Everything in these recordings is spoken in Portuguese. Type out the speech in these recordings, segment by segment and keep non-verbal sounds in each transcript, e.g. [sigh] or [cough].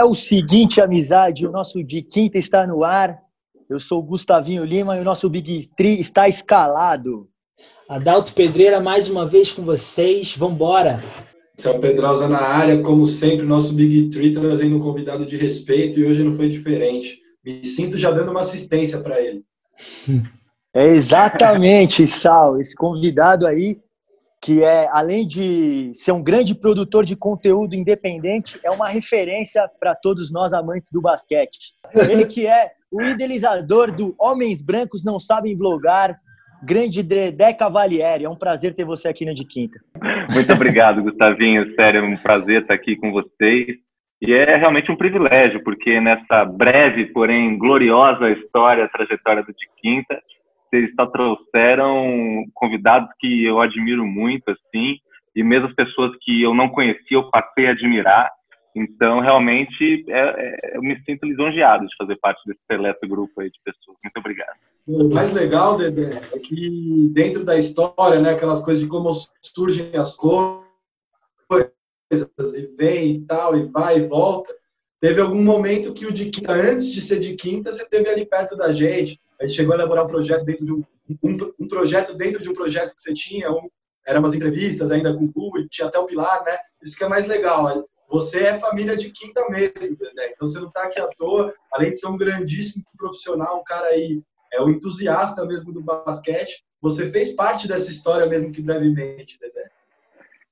É o seguinte, amizade, o nosso de quinta está no ar. Eu sou o Gustavinho Lima e o nosso Big Tree está escalado. Adalto Pedreira, mais uma vez com vocês. Vambora! Esse é o Pedrosa na área, como sempre, nosso Big Tree trazendo um convidado de respeito e hoje não foi diferente. Me sinto já dando uma assistência para ele. É exatamente, Sal. Esse convidado aí que é, além de ser um grande produtor de conteúdo independente, é uma referência para todos nós amantes do basquete. Ele que é o idealizador do Homens Brancos Não Sabem Blogar, grande Dedé Cavalieri. É um prazer ter você aqui no De Quinta. Muito obrigado, [laughs] Gustavinho. Sério, é um prazer estar aqui com vocês. E é realmente um privilégio, porque nessa breve, porém gloriosa história, trajetória do De Quinta, vocês só trouxeram convidados que eu admiro muito, assim, e mesmo as pessoas que eu não conhecia, eu passei a admirar. Então, realmente, é, é, eu me sinto lisonjeado de fazer parte desse seleto grupo aí de pessoas. Muito obrigado. O mais legal, Dedé, é que dentro da história, né, aquelas coisas de como surgem as coisas, e vem e tal, e vai e volta, teve algum momento que o de quinta, antes de ser de quinta, você teve ali perto da gente, a gente chegou a elaborar um projeto dentro de um, um, um projeto dentro de um projeto que você tinha, um, eram umas entrevistas ainda com o público, tinha até o Pilar, né? Isso que é mais legal. Você é família de quinta mesmo, né? Então você não está aqui à toa, além de ser um grandíssimo profissional, um cara aí, é o um entusiasta mesmo do basquete, você fez parte dessa história mesmo que brevemente, Dedé.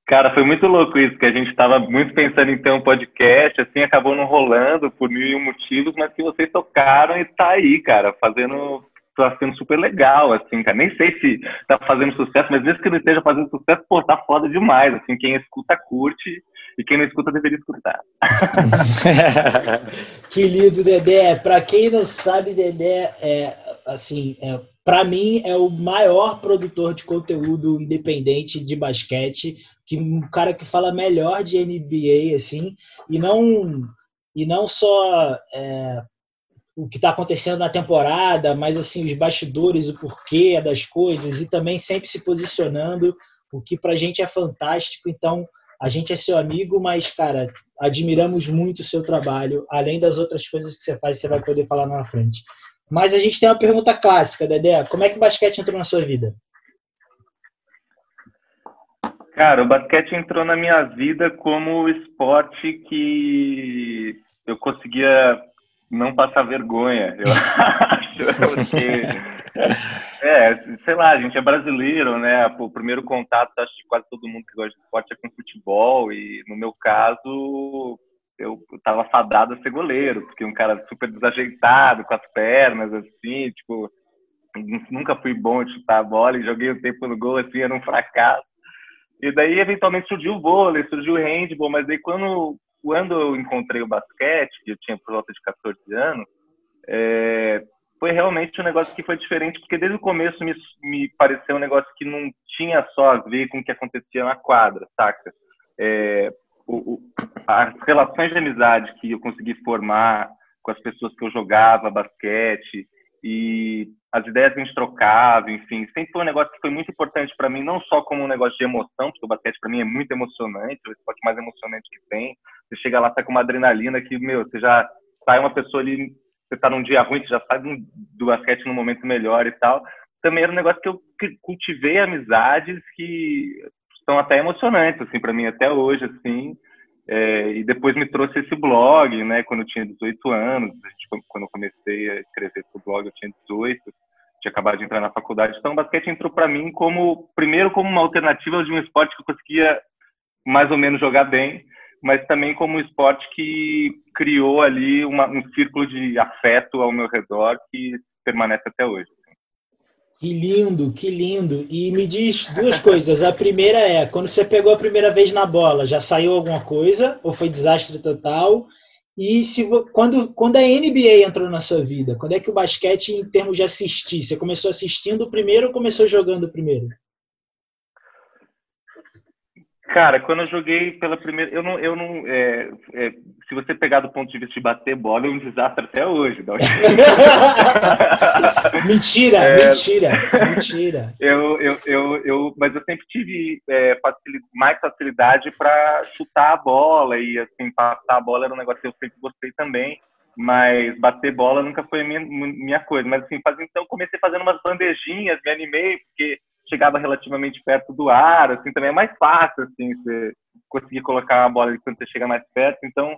Cara, foi muito louco isso, que a gente estava muito pensando em ter um podcast, assim, acabou não rolando por mil e um motivos, mas que vocês tocaram e tá aí, cara, fazendo, tá sendo super legal, assim, cara. Nem sei se tá fazendo sucesso, mas mesmo que não esteja fazendo sucesso, pô, tá foda demais, assim, quem escuta, curte, e quem não escuta deveria escutar. [laughs] que lindo, Dedé. Pra quem não sabe, Dedé é, assim, é, para mim é o maior produtor de conteúdo independente de basquete que um cara que fala melhor de NBA assim e não e não só é, o que está acontecendo na temporada, mas assim os bastidores, o porquê das coisas e também sempre se posicionando, o que para gente é fantástico. Então a gente é seu amigo, mas cara admiramos muito o seu trabalho, além das outras coisas que você faz, você vai poder falar na frente. Mas a gente tem uma pergunta clássica, Dedé. Como é que o basquete entrou na sua vida? Cara, o basquete entrou na minha vida como esporte que eu conseguia não passar vergonha, eu [laughs] acho. Porque, é, sei lá, a gente é brasileiro, né? O primeiro contato, acho que quase todo mundo que gosta de esporte é com futebol, e no meu caso, eu tava fadado a ser goleiro, porque um cara super desajeitado, com as pernas, assim, tipo, nunca fui bom de chutar a bola e joguei o tempo no gol, assim, era um fracasso. E daí, eventualmente, surgiu o vôlei, surgiu o handball, mas aí quando, quando eu encontrei o basquete, que eu tinha por volta de 14 anos, é, foi realmente um negócio que foi diferente, porque desde o começo me, me pareceu um negócio que não tinha só a ver com o que acontecia na quadra, saca? É, o, o, as relações de amizade que eu consegui formar com as pessoas que eu jogava basquete, e as ideias que a gente trocava, enfim, sempre foi um negócio que foi muito importante para mim, não só como um negócio de emoção, porque o basquete para mim é muito emocionante, é o esporte mais emocionante que tem. Você chega lá, tá com uma adrenalina que, meu, você já sai uma pessoa ali, você tá num dia ruim, você já sai do, basquete num momento melhor e tal. Também era um negócio que eu cultivei amizades que são até emocionantes, assim, para mim até hoje, assim. É, e depois me trouxe esse blog, né, quando eu tinha 18 anos, quando eu comecei a escrever o blog eu tinha 18, tinha acabado de entrar na faculdade, então o basquete entrou para mim como, primeiro como uma alternativa de um esporte que eu conseguia mais ou menos jogar bem, mas também como um esporte que criou ali uma, um círculo de afeto ao meu redor que permanece até hoje. Que lindo, que lindo. E me diz duas [laughs] coisas. A primeira é, quando você pegou a primeira vez na bola, já saiu alguma coisa ou foi desastre total? E se quando quando a NBA entrou na sua vida, quando é que o basquete em termos de assistir, você começou assistindo primeiro ou começou jogando primeiro? Cara, quando eu joguei pela primeira, eu não, eu não, é, é, se você pegar do ponto de vista de bater bola, é um desastre até hoje. Não? [laughs] mentira, é, mentira, mentira. Eu, eu, eu, eu, mas eu sempre tive é, facilidade, mais facilidade para chutar a bola e assim passar a bola era um negócio que eu sempre gostei também. Mas bater bola nunca foi minha, minha coisa. Mas assim, faz, então comecei fazendo umas bandejinhas, me animei porque chegava relativamente perto do ar, assim, também é mais fácil, assim, você conseguir colocar a bola quando você chega mais perto. Então,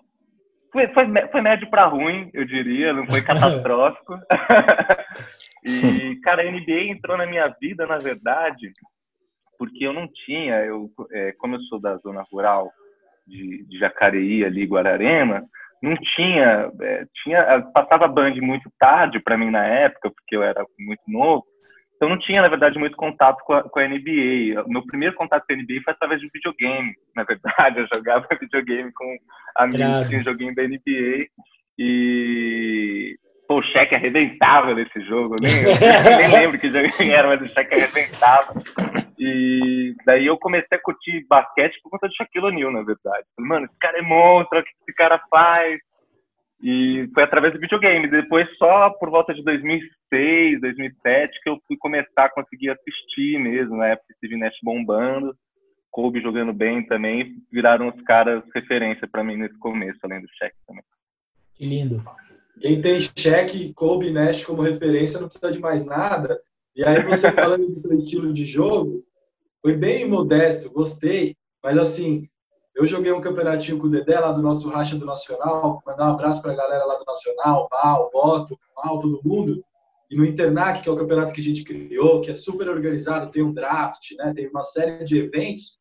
foi, foi, foi médio para ruim, eu diria, não foi [laughs] catastrófico. [laughs] e, cara, a NBA entrou na minha vida, na verdade, porque eu não tinha, eu, é, como eu sou da zona rural de, de Jacareí, ali, Guararema, não tinha, é, tinha passava Band muito tarde para mim na época, porque eu era muito novo, então não tinha, na verdade, muito contato com a, com a NBA. Meu primeiro contato com a NBA foi através de videogame, [laughs] na verdade. Eu jogava [laughs] videogame com amigos que joguinho da NBA. E Pô, o cheque arrebentava nesse jogo, nem, nem [laughs] lembro que jogo era, mas o cheque arrebentava. E daí eu comecei a curtir basquete por conta de Shaquille O'Neal, na verdade. Mano, esse cara é monstro, o que esse cara faz? E foi através do videogame. Depois, só por volta de 2006, 2007, que eu fui começar a conseguir assistir mesmo. Na época, Steve Nash bombando, Kobe jogando bem também. Viraram os caras referência para mim nesse começo, além do Shaq também. Que lindo. Quem tem Shaq, Kobe e Nash como referência não precisa de mais nada. E aí, você falando [laughs] do seu estilo de jogo, foi bem modesto, gostei. Mas, assim, eu joguei um campeonatinho com o Dedé lá do nosso Racha do Nacional, mandar um abraço para a galera lá do Nacional, Val, Boto, Mal, todo mundo. E no Internac, que é o campeonato que a gente criou, que é super organizado, tem um draft, né, tem uma série de eventos.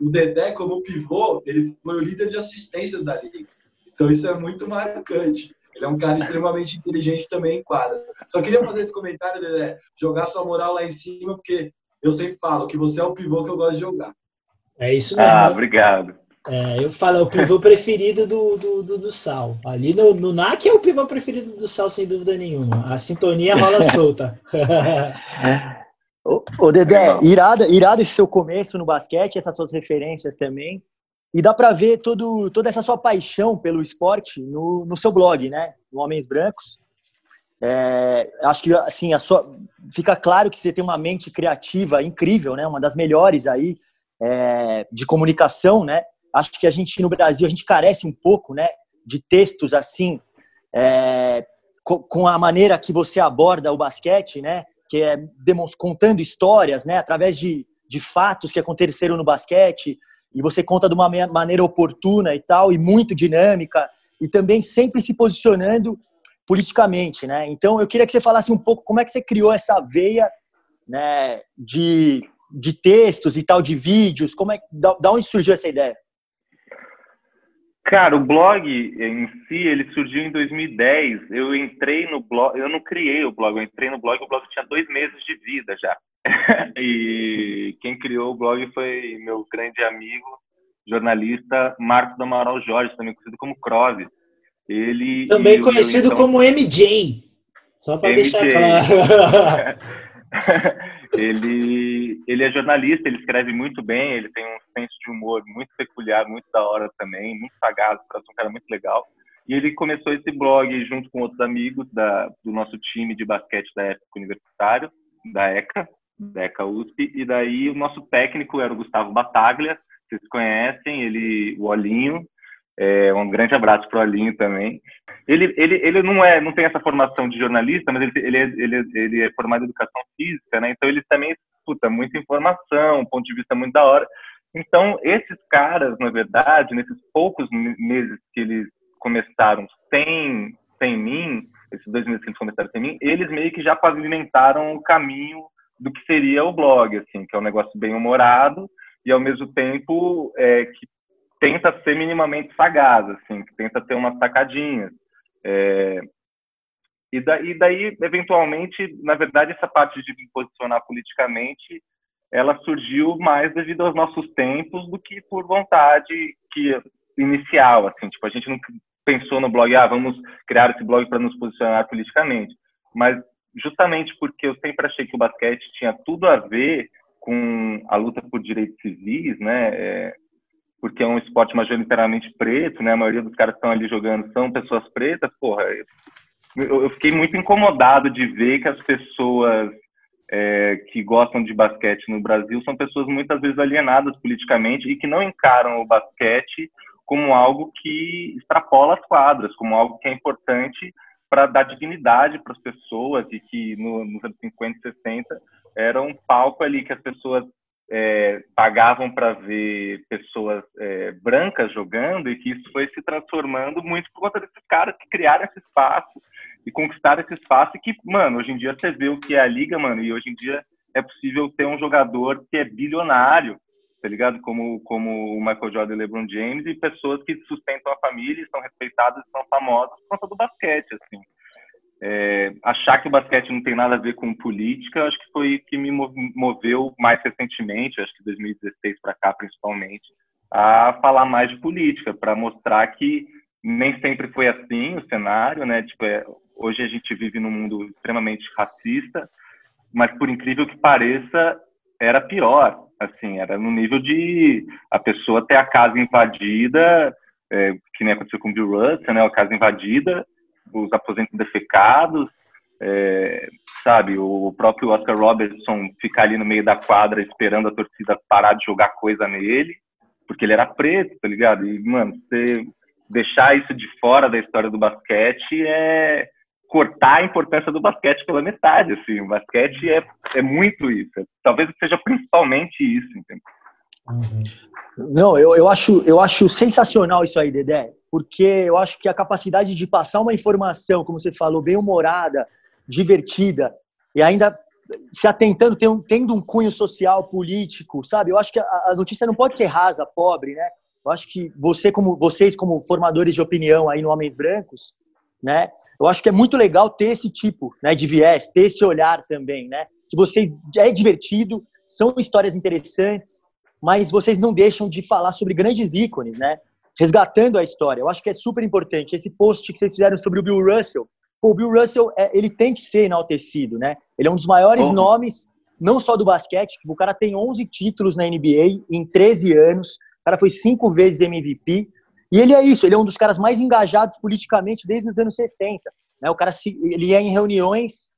O Dedé, como pivô, ele foi o líder de assistências da liga. Então isso é muito marcante. Ele é um cara extremamente inteligente também em quadra. Só queria fazer esse comentário, Dedé, jogar sua moral lá em cima, porque eu sempre falo que você é o pivô que eu gosto de jogar. É isso mesmo. Ah, obrigado. É, eu falo, é o pivô preferido do, do, do, do, Sal. Ali no, no NAC é o pivô preferido do Sal, sem dúvida nenhuma. A sintonia rola [laughs] solta. ô, ô, Dedé, irado, irado esse seu começo no basquete, essas suas referências também. E dá para ver todo, toda essa sua paixão pelo esporte no, no seu blog, né? No Homens Brancos. É, acho que assim, a sua, fica claro que você tem uma mente criativa incrível, né? Uma das melhores aí é, de comunicação, né? Acho que a gente no Brasil a gente carece um pouco, né, de textos assim, é, com a maneira que você aborda o basquete, né, que é contando histórias, né, através de, de fatos que aconteceram no basquete e você conta de uma maneira oportuna e tal e muito dinâmica e também sempre se posicionando politicamente, né? Então eu queria que você falasse um pouco como é que você criou essa veia, né, de, de textos e tal, de vídeos, como é da, da onde surgiu essa ideia? Cara, o blog em si, ele surgiu em 2010. Eu entrei no blog, eu não criei o blog, eu entrei no blog, o blog tinha dois meses de vida já. [laughs] e quem criou o blog foi meu grande amigo, jornalista Marcos do Amaral Jorge, também conhecido como Croves. Ele também conhecido então, como MJ. Só para deixar claro. [laughs] [laughs] ele, ele é jornalista, ele escreve muito bem, ele tem um senso de humor muito peculiar, muito da hora também, muito sagaz, parece um cara muito legal. E ele começou esse blog junto com outros amigos da, do nosso time de basquete da época universitário, da ECA, da ECA USP, e daí o nosso técnico era o Gustavo Bataglia, vocês conhecem, ele, o Olinho, é, um grande abraço para o Alinho também. Ele, ele, ele não é, não tem essa formação de jornalista, mas ele, ele, é, ele, ele é formado em educação física, né? Então ele também escuta muita informação, um ponto de vista muito da hora. Então esses caras, na verdade, nesses poucos meses que eles começaram sem, sem mim, esses dois meses que eles começaram sem mim, eles meio que já pavimentaram o caminho do que seria o blog, assim, que é um negócio bem humorado e ao mesmo tempo é, que tenta ser minimamente sagaz, assim, que tenta ter umas sacadinhas. É, e, daí, daí, eventualmente, na verdade, essa parte de me posicionar politicamente, ela surgiu mais devido aos nossos tempos do que por vontade que inicial, assim, tipo, a gente não pensou no blog, ah, vamos criar esse blog para nos posicionar politicamente, mas justamente porque eu sempre achei que o basquete tinha tudo a ver com a luta por direitos civis, né, é, porque é um esporte majoritariamente preto, né? A maioria dos caras que estão ali jogando são pessoas pretas, porra. Eu, eu fiquei muito incomodado de ver que as pessoas é, que gostam de basquete no Brasil são pessoas muitas vezes alienadas politicamente e que não encaram o basquete como algo que extrapola as quadras, como algo que é importante para dar dignidade para as pessoas e que no, nos anos 50 e 60 era um palco ali que as pessoas é, pagavam para ver pessoas é, brancas jogando e que isso foi se transformando muito por conta desses caras que criaram esse espaço e conquistar esse espaço e que, mano, hoje em dia você vê o que é a liga, mano, e hoje em dia é possível ter um jogador que é bilionário, tá ligado? Como, como o Michael Jordan e LeBron James e pessoas que sustentam a família, são respeitadas, são famosas por conta do basquete, assim. É, achar que o basquete não tem nada a ver com política, acho que foi que me moveu mais recentemente, acho que 2016 para cá principalmente, a falar mais de política, para mostrar que nem sempre foi assim o cenário, né? Tipo, é, hoje a gente vive num mundo extremamente racista, mas por incrível que pareça, era pior, assim, era no nível de a pessoa ter a casa invadida, é, que nem aconteceu com o Bill Russell, né? A casa invadida, os aposentos defecados, é, sabe, o próprio Oscar Robertson ficar ali no meio da quadra esperando a torcida parar de jogar coisa nele, porque ele era preto, tá ligado? E, mano, você deixar isso de fora da história do basquete é cortar a importância do basquete pela metade, assim. O basquete é, é muito isso. Talvez seja principalmente isso, entendeu? Uhum. Não, eu, eu, acho, eu acho sensacional isso aí, Dedé, porque eu acho que a capacidade de passar uma informação, como você falou, bem humorada, divertida, e ainda se atentando, tendo um cunho social, político, sabe? Eu acho que a, notícia não pode ser rasa, pobre, né? Eu acho que você, como vocês, como formadores de opinião aí no Homens Brancos, né? Eu acho que é muito legal ter esse tipo, né, de viés, ter esse olhar também, né? Que você é divertido, são histórias interessantes, mas vocês não deixam de falar sobre grandes ícones, né? Resgatando a história. Eu acho que é super importante esse post que vocês fizeram sobre o Bill Russell. O Bill Russell, é, ele tem que ser enaltecido, né? Ele é um dos maiores nomes, não só do basquete, o cara tem 11 títulos na NBA em 13 anos, o cara foi cinco vezes MVP. E ele é isso, ele é um dos caras mais engajados politicamente desde os anos 60. Né? O cara se, ele ia em reuniões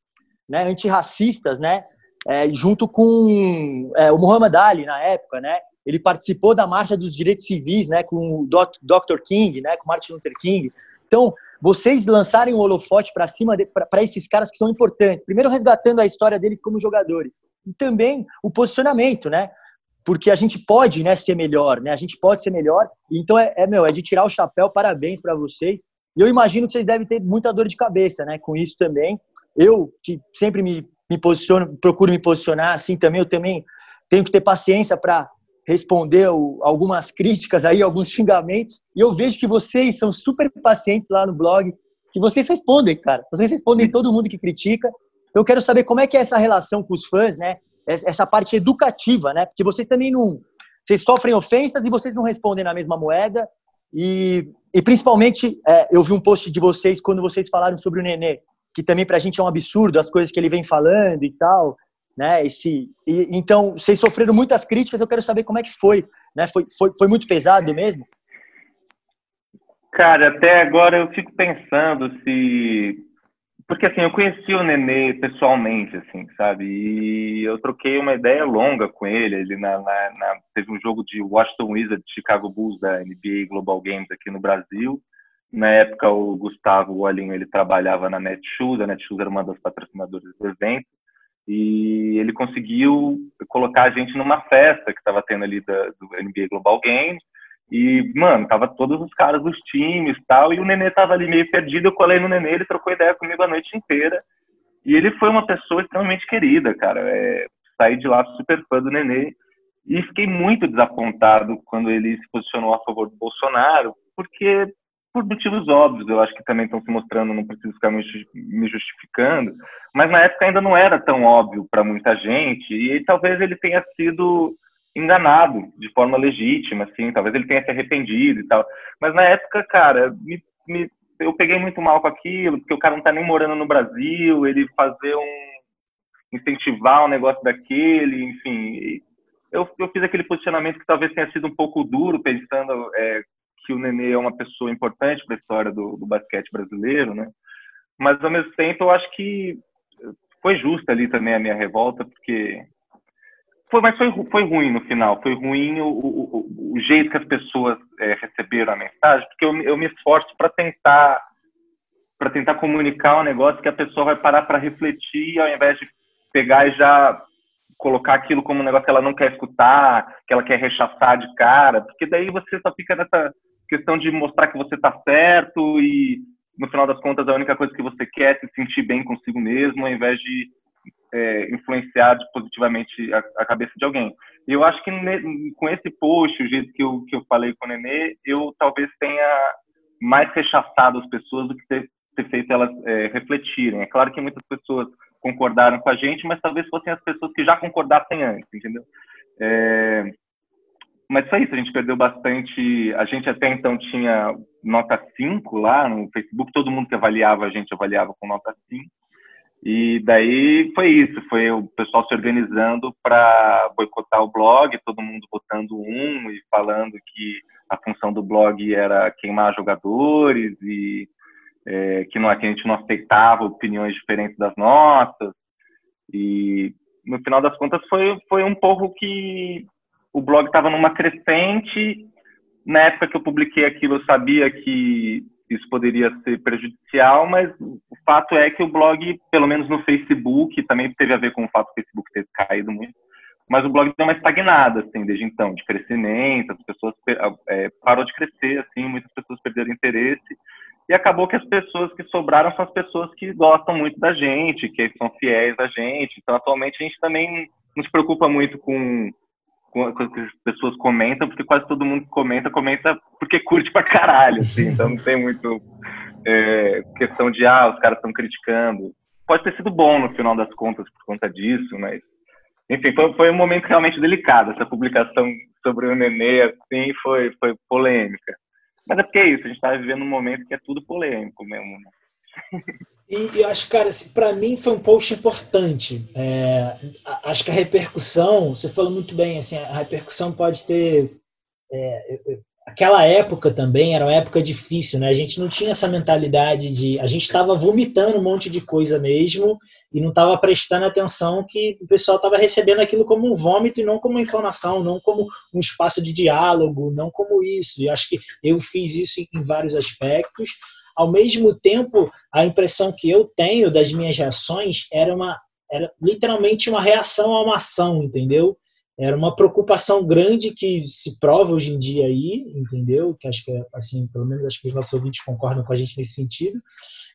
né, antirracistas, né? É, junto com é, o Muhammad Ali na época, né? Ele participou da marcha dos direitos civis, né? Com o Dr. King, né? Com Martin Luther King. Então, vocês lançarem o holofote para cima para esses caras que são importantes. Primeiro, resgatando a história deles como jogadores. E também o posicionamento, né? porque a gente pode né, ser melhor, né? A gente pode ser melhor. Então é, é meu, é de tirar o chapéu. Parabéns para vocês. E eu imagino que vocês devem ter muita dor de cabeça, né? Com isso também. Eu que sempre me, me posiciono, procuro me posicionar assim também. Eu também tenho que ter paciência para responder algumas críticas aí, alguns xingamentos. E eu vejo que vocês são super pacientes lá no blog, que vocês respondem, cara. Vocês respondem todo mundo que critica. Eu quero saber como é que é essa relação com os fãs, né? essa parte educativa, né? Porque vocês também não. Vocês sofrem ofensas e vocês não respondem na mesma moeda. E, e principalmente, é, eu vi um post de vocês quando vocês falaram sobre o Nenê, que também para a gente é um absurdo as coisas que ele vem falando e tal. Né? Esse, e, então, vocês sofreram muitas críticas, eu quero saber como é que foi. Né? Foi, foi, foi muito pesado mesmo? Cara, até agora eu fico pensando se porque assim, eu conheci o Nenê pessoalmente, assim, sabe? E eu troquei uma ideia longa com ele. Ele na, na, na, teve um jogo de Washington Wizards, Chicago Bulls da NBA Global Games aqui no Brasil. Na época, o Gustavo Olinho, ele trabalhava na Netshoes. A Netshoes era uma das patrocinadoras do evento. E ele conseguiu colocar a gente numa festa que estava tendo ali da, do NBA Global Games. E, mano, tava todos os caras dos times tal, e o Nenê tava ali meio perdido, eu colei no Nenê, ele trocou ideia comigo a noite inteira. E ele foi uma pessoa extremamente querida, cara. É, saí de lá super fã do Nenê. E fiquei muito desapontado quando ele se posicionou a favor do Bolsonaro, porque, por motivos óbvios, eu acho que também estão se mostrando, não preciso ficar me justificando, mas na época ainda não era tão óbvio para muita gente, e talvez ele tenha sido enganado de forma legítima, assim, talvez ele tenha se arrependido e tal. Mas na época, cara, me, me, eu peguei muito mal com aquilo, porque o cara não tá nem morando no Brasil, ele fazer um incentivar um negócio daquele, enfim. eu, eu fiz aquele posicionamento que talvez tenha sido um pouco duro, pensando é, que o Nenê é uma pessoa importante para a história do, do, basquete brasileiro, né? Mas ao mesmo tempo eu acho que foi justa ali também a minha revolta, porque foi, mas foi, foi ruim no final, foi ruim o, o, o jeito que as pessoas é, receberam a mensagem, porque eu, eu me esforço para tentar para tentar comunicar um negócio que a pessoa vai parar para refletir ao invés de pegar e já colocar aquilo como um negócio que ela não quer escutar, que ela quer rechaçar de cara, porque daí você só fica nessa questão de mostrar que você está certo e no final das contas a única coisa que você quer é se sentir bem consigo mesmo, ao invés de é, influenciar positivamente a, a, cabeça de alguém. Eu acho que ne, com esse post, o jeito que eu, que eu falei com o Nenê, eu talvez tenha mais rechaçado as pessoas do que ter, ter feito elas é, refletirem. É claro que muitas pessoas concordaram com a gente, mas talvez fossem as pessoas que já concordassem antes, entendeu? É, mas foi isso, a gente perdeu bastante. A gente até então tinha nota 5 lá no Facebook, todo mundo que avaliava a gente avaliava com nota 5. E daí foi isso, foi o pessoal se organizando para boicotar o blog, todo mundo votando um e falando que a função do blog era queimar jogadores e é, que, não, que a gente não aceitava opiniões diferentes das nossas. E no final das contas foi, foi um pouco que o blog estava numa crescente. Na época que eu publiquei aquilo, eu sabia que isso poderia ser prejudicial, mas o fato é que o blog, pelo menos no Facebook, também teve a ver com o fato do Facebook ter caído muito, mas o blog deu uma estagnada, assim, desde então, de crescimento, as pessoas é, parou de crescer, assim, muitas pessoas perderam interesse, e acabou que as pessoas que sobraram são as pessoas que gostam muito da gente, que são fiéis a gente. Então, atualmente, a gente também não se preocupa muito com, com que as pessoas comentam, porque quase todo mundo que comenta, comenta porque curte pra caralho, assim. [laughs] Então, não tem muito é, questão de, ah, os caras estão criticando. Pode ter sido bom no final das contas por conta disso, mas... Enfim, foi, foi um momento realmente delicado. Essa publicação sobre o Nenê, assim, foi, foi polêmica. Mas é porque é isso, a gente está vivendo um momento que é tudo polêmico mesmo. Né? [laughs] E eu acho, cara, assim, para mim foi um post importante. É, acho que a repercussão, você falou muito bem, assim, a repercussão pode ter. É, aquela época também era uma época difícil, né? A gente não tinha essa mentalidade de. A gente estava vomitando um monte de coisa mesmo e não estava prestando atenção que o pessoal estava recebendo aquilo como um vômito e não como informação, não como um espaço de diálogo, não como isso. E acho que eu fiz isso em vários aspectos. Ao mesmo tempo, a impressão que eu tenho das minhas reações era uma era literalmente uma reação a uma ação, entendeu? era uma preocupação grande que se prova hoje em dia aí, entendeu? Que acho que, assim, pelo menos acho que os nossos ouvintes concordam com a gente nesse sentido.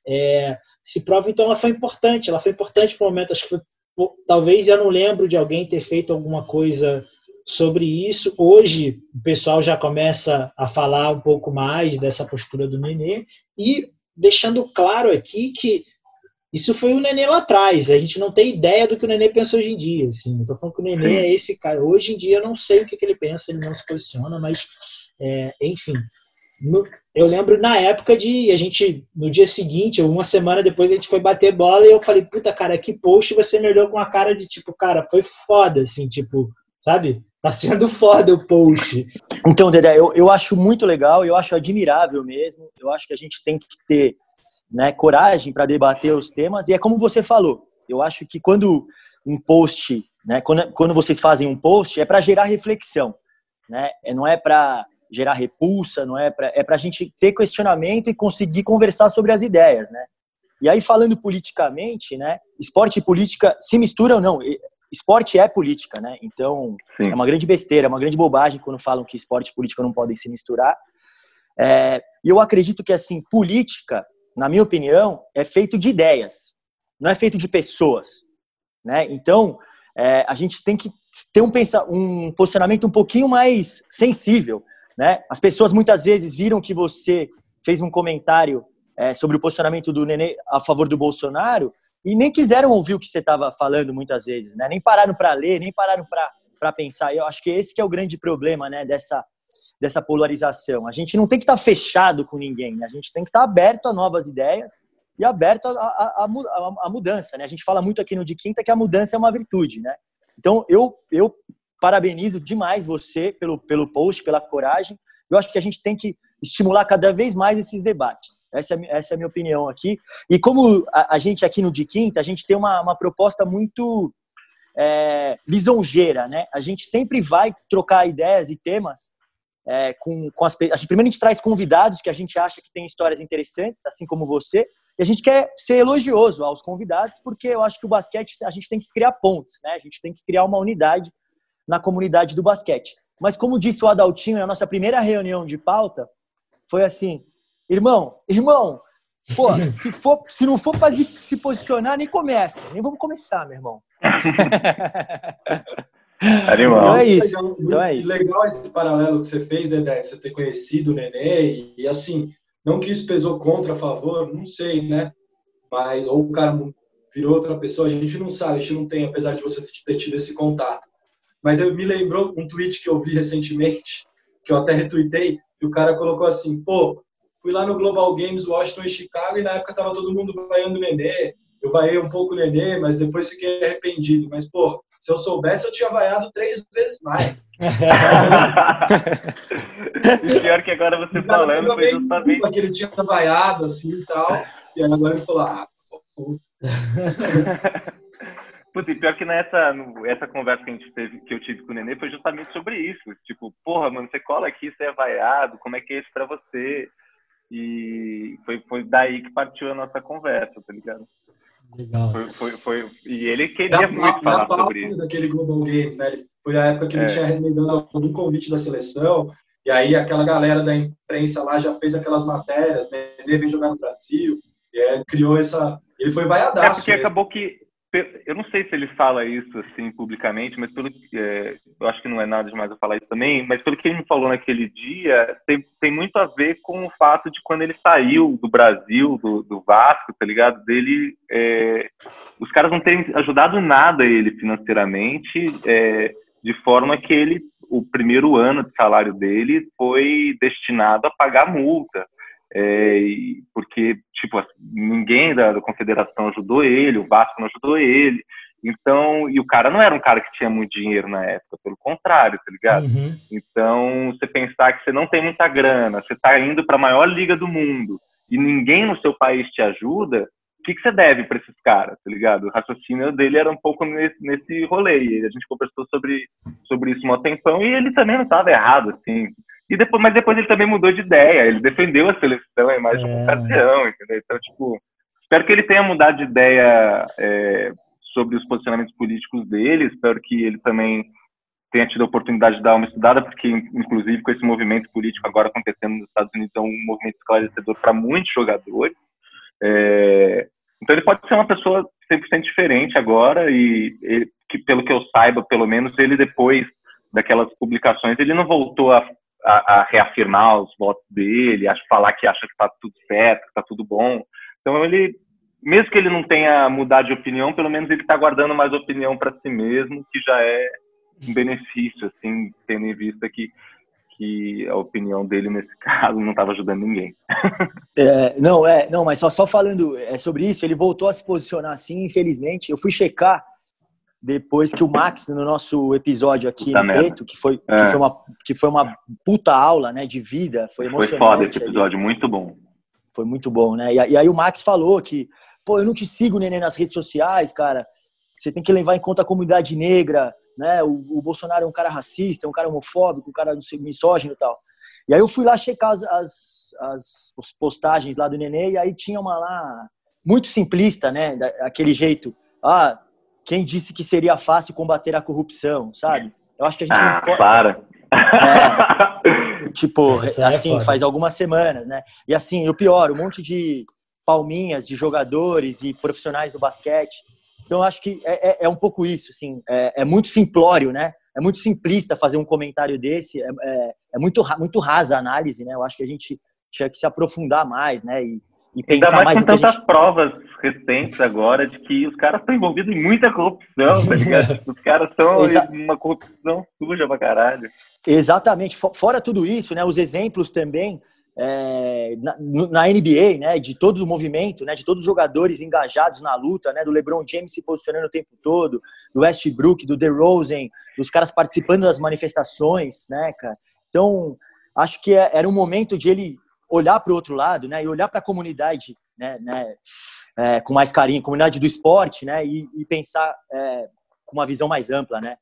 É, se prova, então, ela foi importante. Ela foi importante para o momento. Acho que foi, talvez eu não lembro de alguém ter feito alguma coisa sobre isso. Hoje, o pessoal já começa a falar um pouco mais dessa postura do Nenê e deixando claro aqui que isso foi o Nenê lá atrás. A gente não tem ideia do que o Nenê pensa hoje em dia. Assim. Tô falando que o Nenê é esse cara. Hoje em dia eu não sei o que, que ele pensa, ele não se posiciona, mas é, enfim. No, eu lembro na época de a gente, no dia seguinte, ou uma semana depois, a gente foi bater bola e eu falei, puta, cara, que post você me olhou com a cara de tipo, cara, foi foda, assim, tipo, sabe? Tá sendo [laughs] foda o post. Então, Dedé, eu, eu acho muito legal, eu acho admirável mesmo. Eu acho que a gente tem que ter né, coragem para debater os temas. E é como você falou, eu acho que quando um post, né, quando, quando vocês fazem um post, é para gerar reflexão, né? É, não é para gerar repulsa, não é para é a gente ter questionamento e conseguir conversar sobre as ideias, né? E aí falando politicamente, né? Esporte e política se misturam não? Esporte é política, né? Então Sim. é uma grande besteira, é uma grande bobagem quando falam que esporte e política não podem se misturar. É, e eu acredito que assim política na minha opinião, é feito de ideias, não é feito de pessoas. Né? Então, é, a gente tem que ter um, um posicionamento um pouquinho mais sensível. Né? As pessoas muitas vezes viram que você fez um comentário é, sobre o posicionamento do Nenê a favor do Bolsonaro e nem quiseram ouvir o que você estava falando muitas vezes, né? nem pararam para ler, nem pararam para pensar. Eu acho que esse que é o grande problema né, dessa dessa polarização. A gente não tem que estar tá fechado com ninguém, né? a gente tem que estar tá aberto a novas ideias e aberto a, a, a, mudança. Né? A gente fala muito aqui no De Quinta que a mudança é uma virtude. Né? Então, eu, eu parabenizo demais você pelo, pelo post, pela coragem. Eu acho que a gente tem que estimular cada vez mais esses debates. Essa é, essa é a minha opinião aqui. E como a, a gente aqui no De Quinta, a gente tem uma, uma proposta muito é, lisonjeira, né? A gente sempre vai trocar ideias e temas é, com, com as gente, Primeiro a gente traz convidados que a gente acha que tem histórias interessantes, assim como você, e a gente quer ser elogioso aos convidados, porque eu acho que o basquete a gente tem que criar pontes, né? A gente tem que criar uma unidade na comunidade do basquete. Mas como disse o Adaltinho na nossa primeira reunião de pauta, foi assim, irmão, irmão, pô, [laughs] se, for, se não for para se posicionar, nem começa. Nem vamos começar, meu irmão. [laughs] Animal. Então é isso. Legal, então é isso. legal esse paralelo que você fez, Dedé, você ter conhecido o Nenê e, e, assim, não que isso pesou contra, a favor, não sei, né? Mas, ou o cara virou outra pessoa, a gente não sabe, a gente não tem, apesar de você ter tido esse contato. Mas eu me lembrou um tweet que eu vi recentemente, que eu até retuitei, que o cara colocou assim, pô, fui lá no Global Games Washington e Chicago e na época tava todo mundo vaiando o Nenê, eu vaiei um pouco o Nenê, mas depois fiquei arrependido. Mas, pô, se eu soubesse, eu tinha vaiado três vezes mais. e pior que agora você [laughs] falando foi justamente... Que ele tinha vaiado, assim, e tal, e agora ele falou, ah, pô, [laughs] Putz, e pior que nessa essa conversa que, a gente teve, que eu tive com o Nenê foi justamente sobre isso. Tipo, porra, mano, você cola aqui, você é vaiado, como é que é isso pra você? E foi, foi daí que partiu a nossa conversa, tá ligado? Legal. Foi, foi, foi, e ele queria muito falar sobre isso. daquele Global Games, né? Foi a época que ele é. tinha remendado algum convite da seleção, e aí aquela galera da imprensa lá já fez aquelas matérias, né? Ele veio jogar no Brasil, e aí criou essa... Ele foi vaiadaço. É porque acabou que eu não sei se ele fala isso assim publicamente, mas pelo é, eu acho que não é nada demais eu falar isso também, mas pelo que ele me falou naquele dia, tem, tem muito a ver com o fato de quando ele saiu do Brasil, do, do Vasco, tá ligado? Dele, é, os caras não terem ajudado nada ele financeiramente, é, de forma que ele, o primeiro ano de salário dele foi destinado a pagar multa. É, porque, tipo, ninguém da, da, confederação ajudou ele, o Vasco não ajudou ele. Então, e o cara não era um cara que tinha muito dinheiro na época, pelo contrário, tá ligado? Uhum. Então, você pensar que você não tem muita grana, você tá indo para a maior liga do mundo e ninguém no seu país te ajuda, o que, que você deve para esses caras, tá ligado? O raciocínio dele era um pouco nesse, nesse rolê. E a gente conversou sobre, sobre isso um tempão e ele também não estava errado, assim. E depois, mas depois ele também mudou de ideia, ele defendeu a seleção em mais de uma é. ocasião, entendeu? Então, tipo, espero que ele tenha mudado de ideia é, sobre os posicionamentos políticos dele, espero que ele também tenha tido a oportunidade de dar uma estudada, porque, inclusive, com esse movimento político agora acontecendo nos Estados Unidos, é um movimento esclarecedor para muitos jogadores. É, então, ele pode ser uma pessoa 100% diferente agora, e, e que, pelo que eu saiba, pelo menos, ele depois daquelas publicações, ele não voltou a a, a, reafirmar os votos dele, a falar que acha que está tudo certo, que está tudo bom. Então ele, mesmo que ele não tenha mudado de opinião, pelo menos ele está guardando mais opinião para si mesmo, que já é um benefício, assim, tendo em vista que que a opinião dele nesse [laughs] caso não estava ajudando ninguém. [laughs] É, não, é, não, mas só, só falando é, sobre isso, ele voltou a se posicionar assim, infelizmente. Eu fui checar depois que o Max, no nosso episódio aqui puta no Preto, que foi, é. que, foi uma, que foi uma puta aula né, de vida, foi emocionante. Foi foda esse episódio, muito bom. Foi muito bom, né? E, e, aí o Max falou que, pô, eu não te sigo, Nenê, nas redes sociais, cara. Você tem que levar em conta a comunidade negra, né? O, o Bolsonaro é um cara racista, é um cara homofóbico, um cara misógino e tal. E aí eu fui lá checar as, as, as postagens lá do Nenê e aí tinha uma lá muito simplista, né? Daquele jeito. Ah, quem disse que seria fácil combater a corrupção, sabe? Eu acho que a gente ah, não pode... para. É, tipo, é assim, faz algumas semanas, né? E assim, o pior, um monte de palminhas de jogadores e profissionais do basquete. Então, eu acho que é, é, é um pouco isso, assim, é, é, muito simplório, né? É muito simplista fazer um comentário desse, é, é, é muito, muito rasa a análise, né? Eu acho que a gente tinha que se aprofundar mais, né? E, e pensar Ainda mais, mais com tantas gente... provas recentes agora de que os caras estão envolvidos em muita corrupção, tá ligado? [laughs] os caras em uma corrupção suja pra caralho. Exatamente. Fora tudo isso, né? Os exemplos também é, na, na, NBA, né? De todo o movimento, né? De todos os jogadores engajados na luta, né? Do LeBron James se posicionando o tempo todo, do Westbrook, do DeRozan, os caras participando das manifestações, né, cara? Então, acho que é, era um momento de ele olhar para o outro lado, né, e olhar para a comunidade, né, né é, com mais carinho, comunidade do esporte, né, e, e pensar é, com uma visão mais ampla, né.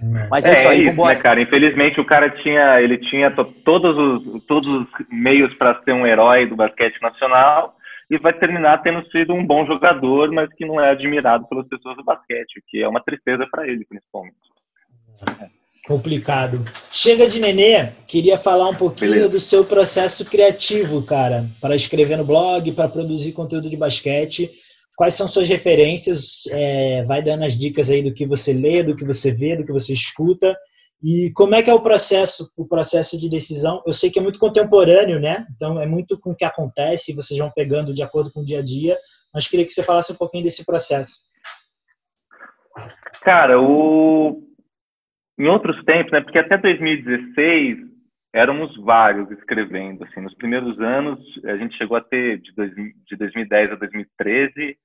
É. Mas é, é isso aí, isso, né, cara? Infelizmente o cara tinha, ele tinha todos os, todos os meios para ser um herói do basquete nacional e vai terminar tendo sido um bom jogador, mas que não é admirado pelas pessoas do basquete, o que é uma tristeza para ele, principalmente. Complicado. Chega de Nenê, queria falar um pouquinho Beleza. do seu processo criativo, cara, para escrever no blog, para produzir conteúdo de basquete. Quais são suas referências? É, vai dando as dicas aí do que você lê, do que você vê, do que você escuta. E como é que é o processo, o processo de decisão? Eu sei que é muito contemporâneo, né? Então é muito com o que acontece, vocês vão pegando de acordo com o dia a dia. Mas queria que você falasse um pouquinho desse processo. Cara, o... em outros tempos, né? Porque até 2016 éramos vários escrevendo. Assim, nos primeiros anos a gente chegou a ter de, dois, de 2010 a 2013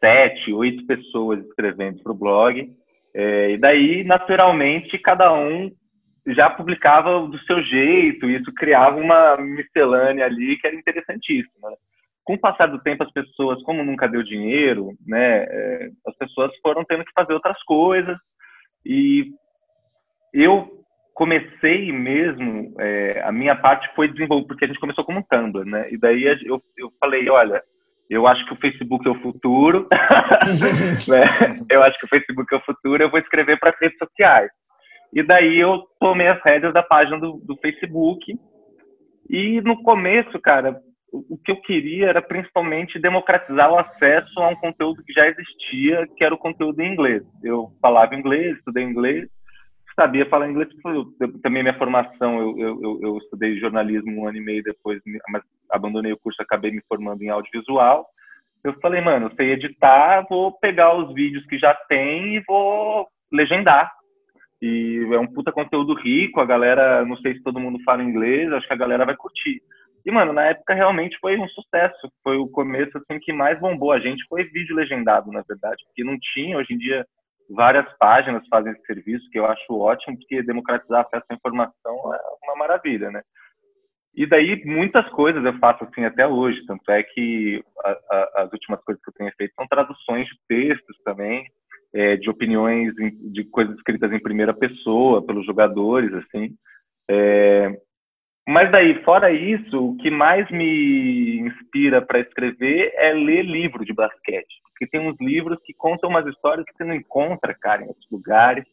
sete, oito pessoas escrevendo para o blog. É, e daí, naturalmente, cada um já publicava do seu jeito, e isso criava uma miscelânea ali que era interessantíssima. Com o passar do tempo, as pessoas, como nunca deu dinheiro, né, é, as pessoas foram tendo que fazer outras coisas, e eu comecei mesmo, é, a minha parte foi desenvolver, porque a gente começou como um Tumblr, né, e daí eu, eu falei, olha, eu acho que o Facebook é o futuro. [laughs] né? Eu acho que o Facebook é o futuro. Eu vou escrever para as redes sociais. E daí eu tomei as rédeas da página do, do Facebook. E no começo, cara, o que eu queria era principalmente democratizar o acesso a um conteúdo que já existia, que era o conteúdo em inglês. Eu falava inglês, estudei inglês, sabia falar inglês, eu, também minha formação, eu, eu, eu, estudei jornalismo um ano e meio depois, mas abandonei o curso, acabei me formando em audiovisual. Eu falei, mano, eu sei editar, vou pegar os vídeos que já tem e vou legendar. E é um puta conteúdo rico, a galera, não sei se todo mundo fala inglês, acho que a galera vai curtir. E, mano, na época realmente foi um sucesso. Foi o começo, assim, que mais bombou a gente. Foi vídeo legendado, na verdade, porque não tinha. Hoje em dia, várias páginas fazem esse serviço, que eu acho ótimo, porque democratizar acesso à informação é uma maravilha, né? E daí muitas coisas eu faço assim até hoje, tanto é que a, a, as últimas coisas que eu tenho feito são traduções de textos também, é, de opiniões, de coisas escritas em primeira pessoa pelos jogadores, assim. É, mas daí, fora isso, o que mais me inspira para escrever é ler livro de basquete. Porque tem uns livros que contam umas histórias que você não encontra, cara, em outros lugares.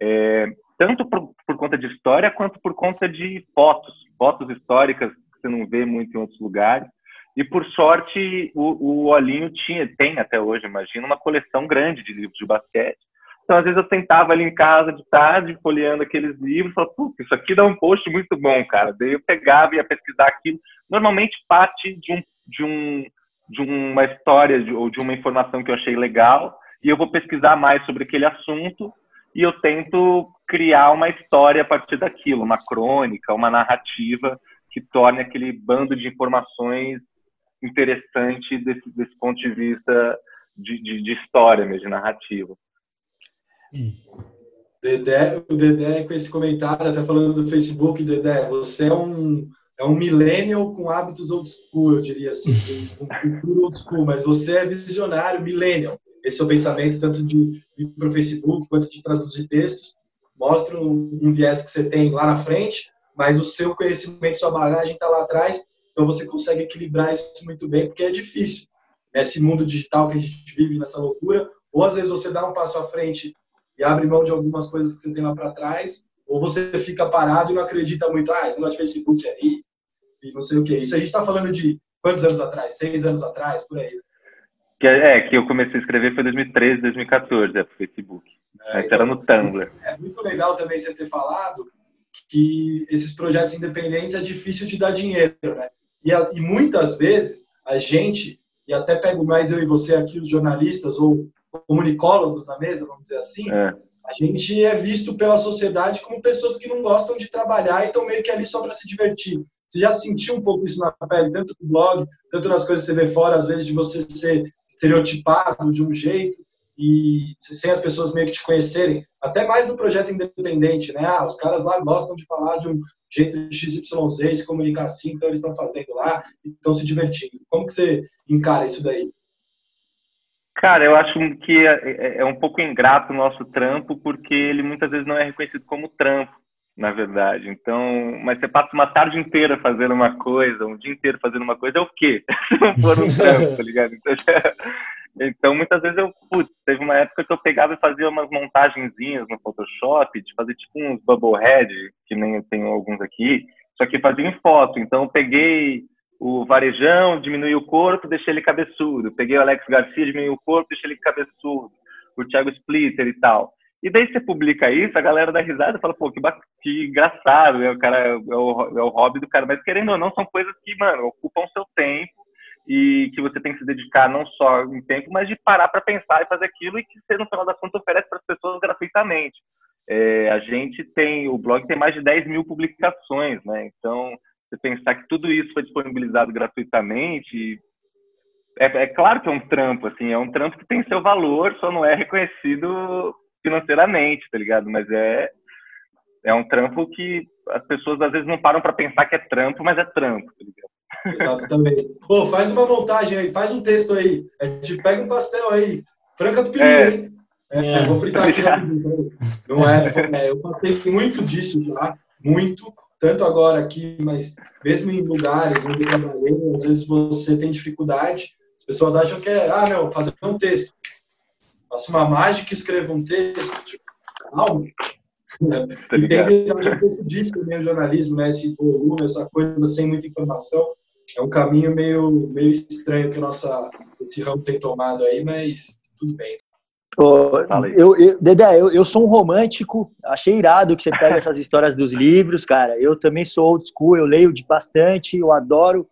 É, tanto por, por, conta de história, quanto por conta de fotos. Fotos históricas que você não vê muito em outros lugares. E, por sorte, o, o Olinho tinha, tem até hoje, imagina, uma coleção grande de livros de basquete. Então, às vezes, eu sentava ali em casa de tarde, folheando aqueles livros, falava, putz, isso aqui dá um post muito bom, cara. Daí eu pegava e ia pesquisar aquilo. Normalmente parte de, um, de, um, de uma história de, ou de uma informação que eu achei legal, e eu vou pesquisar mais sobre aquele assunto, e eu tento criar uma história a partir daquilo, uma crônica, uma narrativa que torne aquele bando de informações interessante desse, desse ponto de vista de, de, de história mesmo, de narrativa. Dedé, o Dedé, com esse comentário, até falando do Facebook, Dedé, você é um, é um millennial com hábitos old school, eu diria assim, com [laughs] cultura old school, mas você é visionário, millennial. Esse é o pensamento tanto de ir para o Facebook quanto de traduzir textos. Mostra um, um viés que você tem lá na frente, mas o seu conhecimento, sua bagagem está lá atrás, então você consegue equilibrar isso muito bem, porque é difícil. Esse mundo digital que a gente vive nessa loucura, ou às vezes você dá um passo à frente e abre mão de algumas coisas que você tem lá para trás, ou você fica parado e não acredita muito, ah, esse negócio de Facebook aí, e não sei o que. Isso a gente está falando de quantos anos atrás? Seis anos atrás, por aí. Que, é, que eu comecei a escrever foi 2013, 2014, é, pro Facebook. É, então, era no Tumblr. É muito legal também você ter falado que esses projetos independentes é difícil de dar dinheiro, né? E, e muitas vezes a gente, e até pego mais eu e você aqui, os jornalistas, ou comunicólogos na mesa, vamos dizer assim, é. a gente é visto pela sociedade como pessoas que não gostam de trabalhar e estão meio que ali só para se divertir. Você já sentiu um pouco isso na pele, tanto no blog, tanto nas coisas que você vê fora, às vezes de você ser estereotipado de um jeito. e sem as pessoas meio que te conhecerem, até mais no projeto independente, né? Ah, os caras lá gostam de falar de um jeito XYZ, se comunicar assim, então eles estão fazendo lá estão se divertindo. Como que você encara isso daí? Cara, eu acho que é, é, é um pouco ingrato o nosso trampo, porque ele muitas vezes não é reconhecido como trampo, na verdade. Então, mas você passa uma tarde inteira fazendo uma coisa, um dia inteiro fazendo uma coisa, é o quê? [laughs] Se não for um trampo, tá ligado? Então, [laughs] então, muitas vezes eu, putz, teve uma época que eu pegava e fazia umas montagenzinhas no Photoshop, de fazer tipo uns bubblehead, que nem eu tenho alguns aqui, só que fazia em foto. Então, eu peguei o Varejão, diminui o corpo, deixei ele cabeçudo. Peguei o Alex Garcia, diminui o corpo, deixei ele cabeçudo. O Thiago Splitter e tal. E daí você publica isso, a galera dá risada e fala, pô, que, que engraçado, né? o cara é o, é o hobby do cara. Mas querendo ou não, são coisas que, mano, ocupam seu tempo e que você tem que se dedicar não só em tempo, mas de parar para pensar e fazer aquilo e que você, no final das contas, oferece para as pessoas gratuitamente. É, a gente tem, o blog tem mais de 10 mil publicações, né? Então, você pensar que tudo isso foi disponibilizado gratuitamente, é, é, claro que é um trampo, assim, é um trampo que tem seu valor, só não é reconhecido financeiramente, tá ligado? Mas é, é um trampo que as pessoas às vezes não param para pensar que é trampo, mas é trampo, tá ligado? Exatamente. Pô, faz uma montagem aí, faz um texto aí. A gente pega um pastel aí. Franca do Peru, é. hein? É, é. Vou fritar aqui. [laughs] Não é, é, eu passei muito disso já, muito tanto agora aqui, mas mesmo em lugares onde eu trabalhei, às vezes você tem dificuldade, as pessoas acham que é, ah, não, fazer um texto. Faço uma mágica e escrevo um texto, tipo, calma. Tá e tem um pouco disso também o jornalismo, né? Esse volume, essa coisa sem muita informação. É um caminho meio, meio estranho que nossa, esse ramo tem tomado aí, mas tudo bem. Oh, eu, eu, Dedé, eu, eu sou um romântico, achei irado que você pega [laughs] essas histórias dos livros, cara. Eu também sou old school, eu leio de bastante, eu adoro,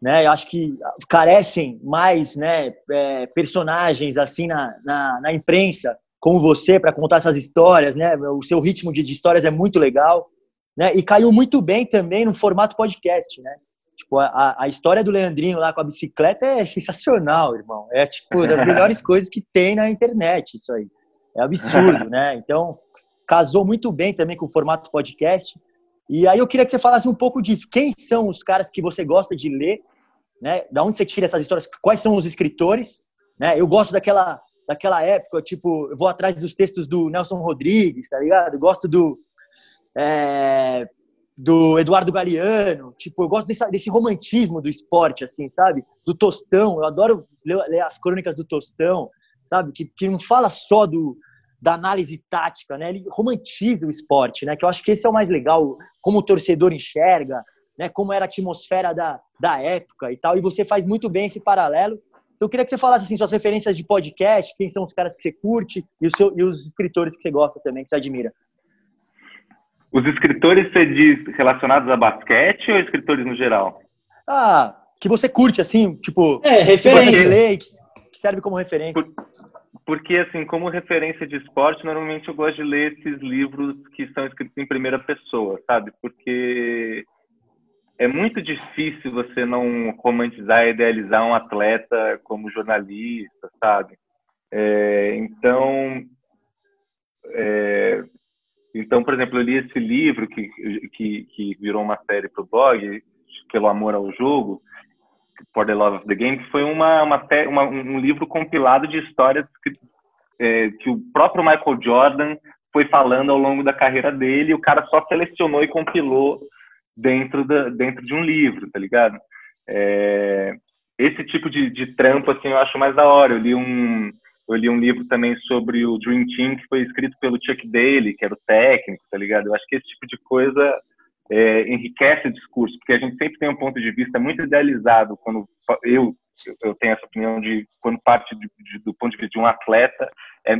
né? Eu acho que carecem mais, né, é, personagens assim na, na, na imprensa, como você, para contar essas histórias, né? O seu ritmo de, de histórias é muito legal, né? E caiu muito bem também no formato podcast, né? Tipo, a, a história do Leandrinho lá com a bicicleta é sensacional, irmão. É, tipo, das [laughs] melhores coisas que tem na internet, isso aí. É absurdo, né? Então, casou muito bem também com o formato podcast. E aí eu queria que você falasse um pouco de quem são os caras que você gosta de ler, né? Da onde você tira essas histórias? Quais são os escritores? Né? Eu gosto daquela daquela época, tipo, eu vou atrás dos textos do Nelson Rodrigues, tá ligado? Eu gosto do é, do Eduardo Galeano, tipo, eu gosto desse, desse, romantismo do esporte, assim, sabe? Do Tostão, eu adoro ler, as crônicas do Tostão, sabe? Que, que não fala só do, da análise tática, né? Ele romantiza o esporte, né? Que eu acho que esse é o mais legal, como o torcedor enxerga, né? Como era a atmosfera da, da época e tal. E você faz muito bem esse paralelo. Então, eu queria que você falasse, assim, suas referências de podcast, quem são os caras que você curte e, o seu, e os escritores que você gosta também, que você admira. Os escritores você diz relacionados a basquete ou escritores no geral? Ah, que você curte, assim, tipo. É, referência. Que, serve como referência. Por, porque, assim, como referência de esporte, normalmente eu gosto de ler esses livros que são escritos em primeira pessoa, sabe? Porque é muito difícil você não romantizar e idealizar um atleta como jornalista, sabe? É, então, é, então, por exemplo, eu li esse livro que, que, que virou uma série para o blog, Pelo Amor ao Jogo, For the Love of the Game, que foi uma, uma, uma um livro compilado de histórias que, é, que o próprio Michael Jordan foi falando ao longo da carreira dele, e o cara só selecionou e compilou dentro, da, dentro de um livro, tá ligado? É, esse tipo de, de trampo, assim, eu acho mais da hora. Eu li um, eu li um livro também sobre o Dream Team, que foi escrito pelo Chuck Daly, que era o técnico, tá ligado? Eu acho que esse tipo de coisa é, enriquece o discurso, porque a gente sempre tem um ponto de vista muito idealizado quando eu eu tenho essa opinião de quando parte de, de, do ponto de vista de um atleta é,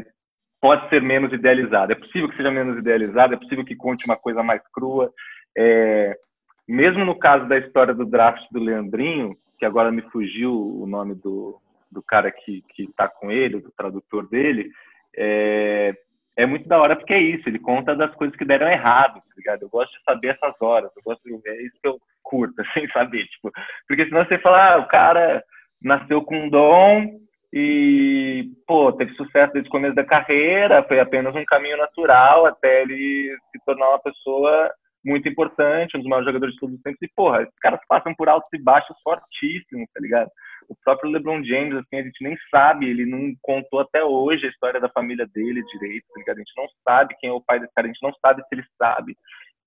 pode ser menos idealizado. É possível que seja menos idealizado, é possível que conte uma coisa mais crua. É, mesmo no caso da história do draft do Leandrinho, que agora me fugiu o nome do, do cara que que está com ele, do tradutor dele, é, é muito da hora porque é isso, ele conta das coisas que deram errado, tá ligado? Eu gosto de saber essas horas, eu gosto de, é isso que eu curto, [laughs] sem saber, tipo, porque senão você fala, ah, o cara nasceu com um dom e, pô, teve sucesso desde o começo da carreira, foi apenas um caminho natural até ele se tornar uma pessoa muito importante, um dos maiores jogadores de todos os tempos. E, porra, esses caras passam por altos e baixos fortíssimos, tá ligado? O próprio LeBron James, assim, a gente nem sabe, ele não contou até hoje a história da família dele direito, tá ligado? A gente não sabe quem é o pai desse cara, a gente não sabe se ele sabe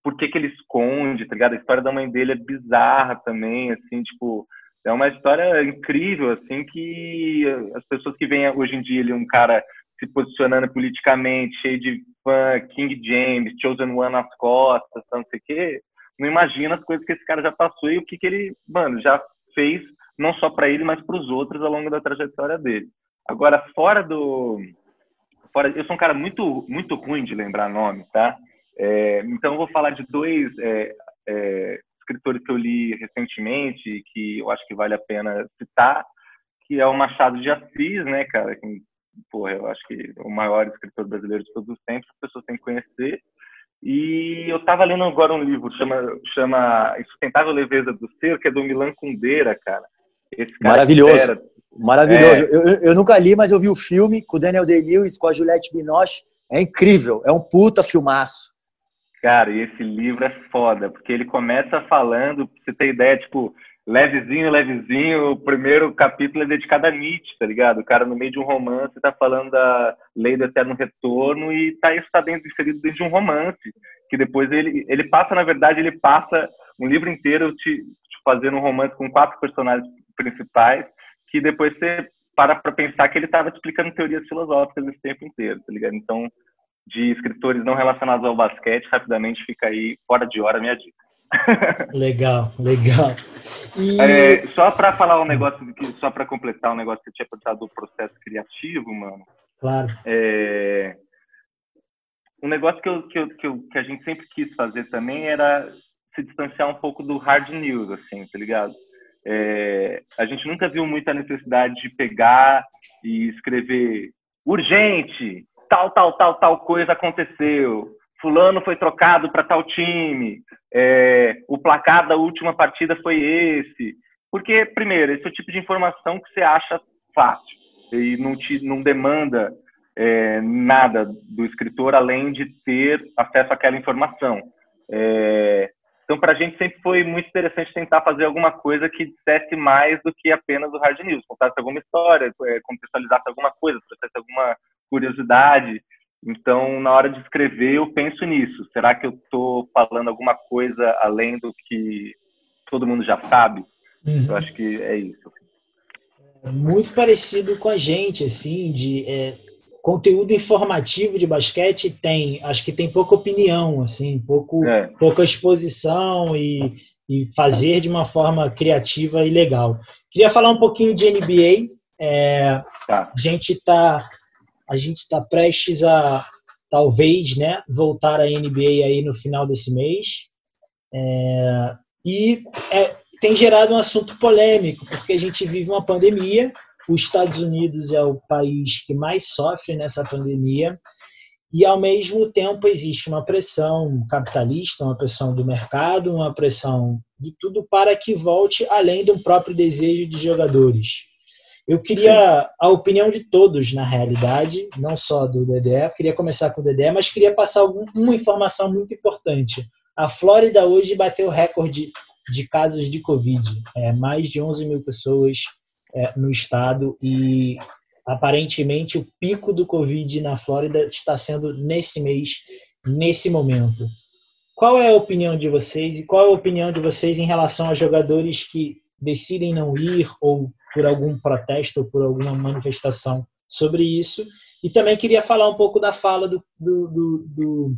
por que, que ele esconde, tá ligado? A história da mãe dele é bizarra também, assim, tipo, é uma história incrível, assim, que as pessoas que veem hoje em dia ele um cara se posicionando politicamente, cheio de fã, King James, Chosen One nas costas, não sei o quê, não imagina as coisas que esse cara já passou e o que, que ele, mano, já fez, não só para ele, mas para os outros ao longo da trajetória dele. Agora, fora do. Fora, eu sou um cara muito, muito ruim de lembrar nome, tá? É, então, eu vou falar de dois é, é, escritores que eu li recentemente, que eu acho que vale a pena citar, que é o Machado de Assis, né, cara? Que, porra, eu acho que o maior escritor brasileiro de todos os tempos, as pessoas têm que conhecer. E eu estava lendo agora um livro, chama, chama Insustentável Leveza do Ser, que é do Milan Kundera, cara. Esse cara Maravilhoso. Era... Maravilhoso. É... Eu, eu, nunca li, mas eu vi o filme com o Daniel Day-Lewis, com a Juliette Binoche. É incrível. É um puta filmaço. Cara, e esse livro é foda, porque ele começa falando, pra você ter ideia, tipo, levezinho, levezinho, o primeiro capítulo é dedicado a Nietzsche, tá ligado? O cara no meio de um romance tá falando da lei do eterno retorno e tá isso tá dentro, inserido dentro de um romance, que depois ele, ele passa, na verdade, ele passa um livro inteiro te, te fazendo um romance com quatro personagens principais, que depois você para pra pensar que ele tava te explicando teorias filosóficas esse tempo inteiro, tá ligado? Então, de escritores não relacionados ao basquete, rapidamente fica aí fora de hora a minha dica. Legal, legal. E... É, só para falar um negócio, só para completar um negócio que eu tinha perguntado do processo criativo, mano. Claro. É, um negócio que, eu, que, eu, que, eu, que a gente sempre quis fazer também era se distanciar um pouco do hard news, assim, tá ligado? É, a gente nunca viu muita necessidade de pegar e escrever urgente, tal, tal, tal, tal coisa aconteceu, fulano foi trocado para tal time, é, o placar da última partida foi esse. Porque, primeiro, esse é o tipo de informação que você acha fácil e não, te, não demanda é, nada do escritor além de ter acesso àquela informação. É, então, para a gente sempre foi muito interessante tentar fazer alguma coisa que dissesse mais do que apenas o hard news, contasse alguma história, é, contextualizasse alguma coisa, trouxesse alguma curiosidade. Então, na hora de escrever, eu penso nisso. Será que eu estou falando alguma coisa além do que todo mundo já sabe? Uhum. Eu acho que é isso. É muito parecido com a gente, assim, de é, conteúdo informativo de basquete tem, acho que tem pouca opinião, assim, pouco, é. pouca exposição e, e fazer de uma forma criativa e legal. Queria falar um pouquinho de NBA. É, tá. A gente está a gente está prestes a, talvez, né, voltar à NBA aí no final desse mês. É, e é, tem gerado um assunto polêmico, porque a gente vive uma pandemia, os Estados Unidos é o país que mais sofre nessa pandemia, e ao mesmo tempo existe uma pressão capitalista, uma pressão do mercado, uma pressão de tudo para que volte além do próprio desejo de jogadores. Eu queria a opinião de todos, na realidade, não só do Dedé. queria começar com o Dedé, mas queria passar uma informação muito importante. A Flórida hoje bateu recorde de casos de Covid. É, mais de 11 mil pessoas é, no estado e aparentemente o pico do Covid na Flórida está sendo nesse mês, nesse momento. Qual é a opinião de vocês e qual é a opinião de vocês em relação a jogadores que decidem não ir ou por algum protesto ou por alguma manifestação sobre isso. E também queria falar um pouco da fala do, do, do, do,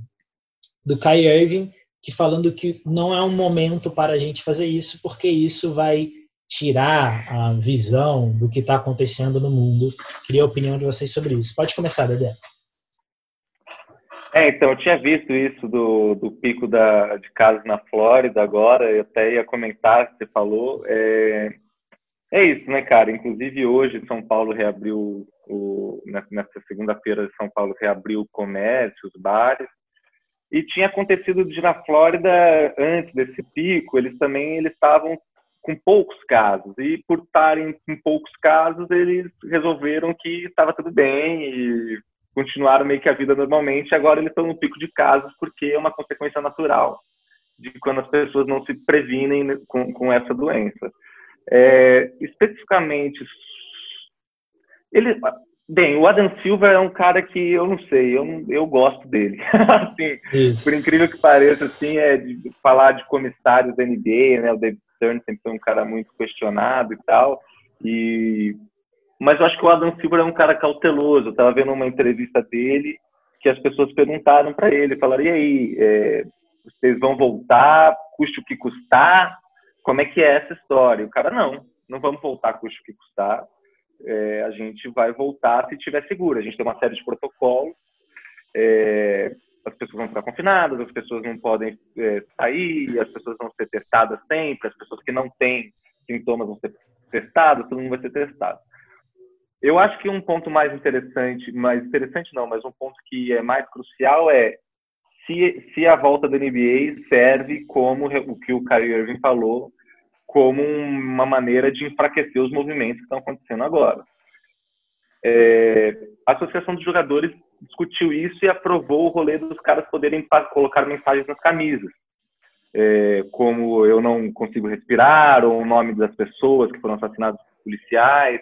do Kai Irving, que falando que não é um momento para a gente fazer isso, porque isso vai tirar a visão do que está acontecendo no mundo. Queria a opinião de vocês sobre isso. Pode começar, Dedé. É, então, eu tinha visto isso do, do pico da, de casos na Flórida agora, eu até ia comentar, você falou. É, é isso, né, cara? Inclusive hoje São Paulo reabriu o nessa segunda-feira São Paulo reabriu o comércio, os bares. E tinha acontecido de na Flórida antes desse pico, eles também eles estavam com poucos casos. E por estarem com poucos casos, eles resolveram que estava tudo bem e continuaram meio que a vida normalmente. Agora eles estão no pico de casos porque é uma consequência natural de quando as pessoas não se previnem com, com essa doença. É, especificamente, ele, bem, o Adam Silva é um cara que eu não sei, eu, eu gosto dele. [laughs] assim, por incrível que pareça, assim, é de falar de comissários da NBA, né? O David Stern sempre foi um cara muito questionado e tal. E mas eu acho que o Adam Silver é um cara cauteloso. Eu estava vendo uma entrevista dele que as pessoas perguntaram para ele, falaram, e aí, é, vocês vão voltar, custe o que custar? Como é que é essa história? o cara, não, não vamos voltar, custe o que custar. É, a gente vai voltar se estiver seguro. A gente tem uma série de protocolos. É, as pessoas vão ficar confinadas, as pessoas não podem é, sair, as pessoas vão ser testadas sempre, as pessoas que não têm sintomas vão ser testadas, todo mundo vai ser testado. Eu acho que um ponto mais interessante, mais interessante não, mas um ponto que é mais crucial é se, se a volta da NBA serve como o que o Kyrie Irving falou, como uma maneira de enfraquecer os movimentos que estão acontecendo agora. É, a Associação dos Jogadores discutiu isso e aprovou o rolê dos caras poderem colocar mensagens nas camisas. É, como eu não consigo respirar, ou o nome das pessoas que foram assassinadas policiais.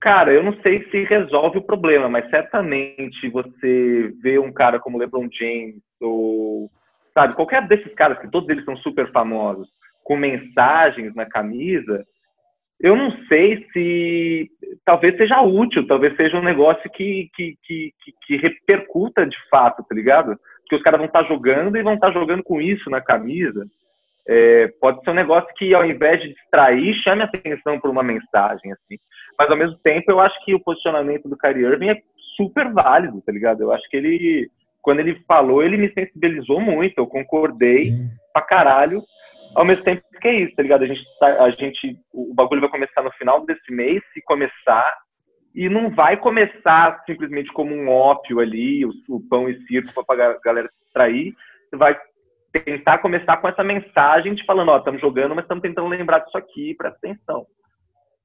Cara, eu não sei se resolve o problema, mas certamente você vê um cara como LeBron James ou sabe qualquer desses caras que todos eles são super famosos com mensagens na camisa, eu não sei se talvez seja útil, talvez seja um negócio que, que, que, que repercuta de fato, tá ligado? Porque os caras vão estar tá jogando e vão estar tá jogando com isso na camisa. É, pode ser um negócio que, ao invés de distrair, chame atenção por uma mensagem, assim. Mas, ao mesmo tempo, eu acho que o posicionamento do Kyrie Irving é super válido, tá ligado? Eu acho que ele, quando ele falou, ele me sensibilizou muito, eu concordei Sim. pra caralho ao mesmo tempo que é isso, tá ligado? A gente, tá, a gente, o bagulho vai começar no final desse mês, se começar, e não vai começar simplesmente como um ópio ali, o, o pão e circo para a galera se distrair. Você vai tentar começar com essa mensagem de falando, ó, estamos jogando, mas estamos tentando lembrar disso aqui, presta atenção.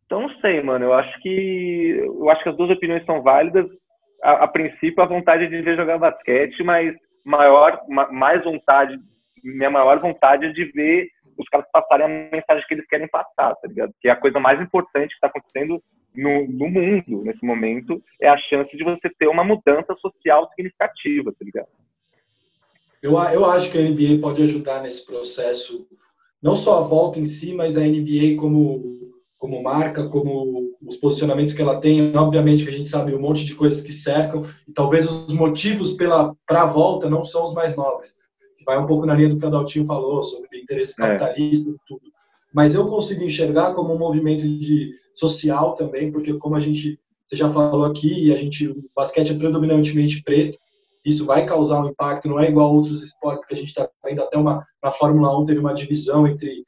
Então, não sei, mano. Eu acho que eu acho que as duas opiniões são válidas. A, a princípio, a vontade de ver jogar basquete, mas maior, ma, mais vontade, minha maior vontade é de ver os caras passarem a mensagem que eles querem passar, tá ligado? Que é a coisa mais importante que está acontecendo no, no, mundo nesse momento é a chance de você ter uma mudança social significativa, tá ligado? Eu, eu acho que a NBA pode ajudar nesse processo, não só a volta em si, mas a NBA como, como marca, como os posicionamentos que ela tem. Obviamente que a gente sabe um monte de coisas que cercam, e talvez os motivos para a volta não são os mais nobres vai um pouco na linha do que o Adaltinho falou, sobre interesse é. capitalista e tudo. Mas eu consigo enxergar como um movimento de social também, porque como a gente você já falou aqui, a gente, o basquete é predominantemente preto, isso vai causar um impacto, não é igual a outros esportes que a gente está vendo, até uma, na Fórmula 1 teve uma divisão entre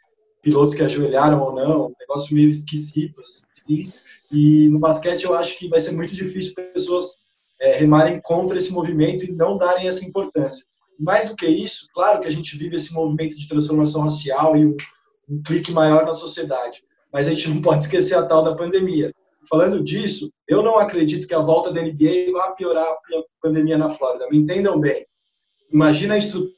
pilotos que ajoelharam ou não, um negócio meio esquisito, assim, e no basquete eu acho que vai ser muito difícil pessoas é, remarem contra esse movimento e não darem essa importância mais do que isso, claro que a gente vive esse movimento de transformação racial e um, um clique maior na sociedade, mas a gente não [laughs] pode esquecer a tal da pandemia. Falando disso, eu não acredito que a volta da NBA vá piorar a pandemia na Flórida. Me entendam bem. Imagina a estrutura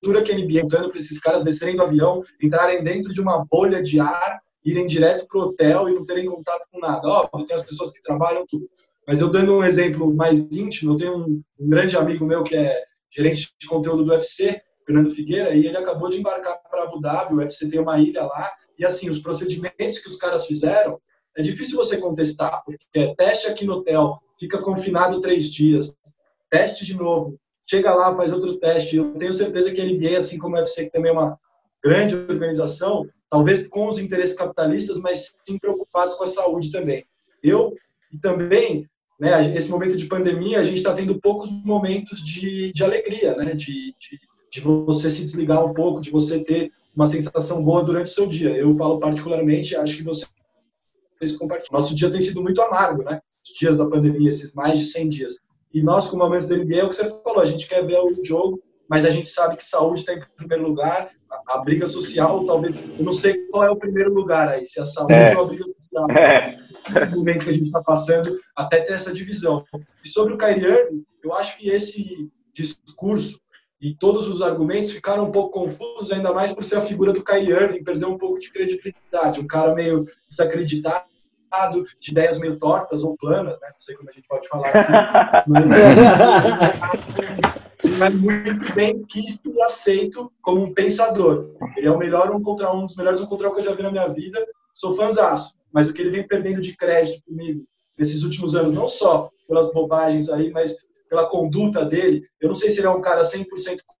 que a NBA dando para esses caras descerem do avião, entrarem dentro de uma bolha de ar, irem direto para o hotel e não terem contato com nada. Óbvio, tem as pessoas que trabalham tudo. Mas eu dando um exemplo mais íntimo, eu tenho um, um grande amigo meu que é gerente de conteúdo do UFC, Fernando Figueira, e ele acabou de embarcar para Abu Dhabi, o UFC tem uma ilha lá, e assim, os procedimentos que os caras fizeram, é difícil você contestar, porque é teste aqui no hotel, fica confinado três dias, teste de novo, chega lá, faz outro teste. Eu tenho certeza que a NBA, assim como o UFC, que também é uma grande organização, talvez com os interesses capitalistas, mas sim preocupados com a saúde também. Eu e também né, esse momento de pandemia, a gente está tendo poucos momentos de, de alegria, né, de, de, de, você se desligar um pouco, de você ter uma sensação boa durante o seu dia. Eu falo particularmente, acho que vocês compartilham. Nosso dia tem sido muito amargo, né? Os dias da pandemia, esses mais de 100 dias. E nós, como amantes da NBA, é o que você falou, a gente quer ver o jogo, mas a gente sabe que saúde está em primeiro lugar, a, a, briga social, talvez, eu não sei qual é o primeiro lugar aí, se a saúde é. ou a briga social. É. No momento que a gente está passando, até ter essa divisão. E sobre o Kyrie Irving, eu acho que esse discurso e todos os argumentos ficaram um pouco confusos, ainda mais por ser a figura do Kyrie Irving, perdeu um pouco de credibilidade, um cara meio desacreditado, de ideias meio tortas ou planas, né? não sei como a gente pode falar aqui, [laughs] mas, mas muito bem quisto e aceito como um pensador. Ele é o melhor um contra um, dos melhores um contra um que eu já vi na minha vida, sou fãzaço, mas o que ele vem perdendo de crédito comigo nesses últimos anos, não só pelas bobagens aí, mas pela conduta dele, eu não sei se ele é um cara 100%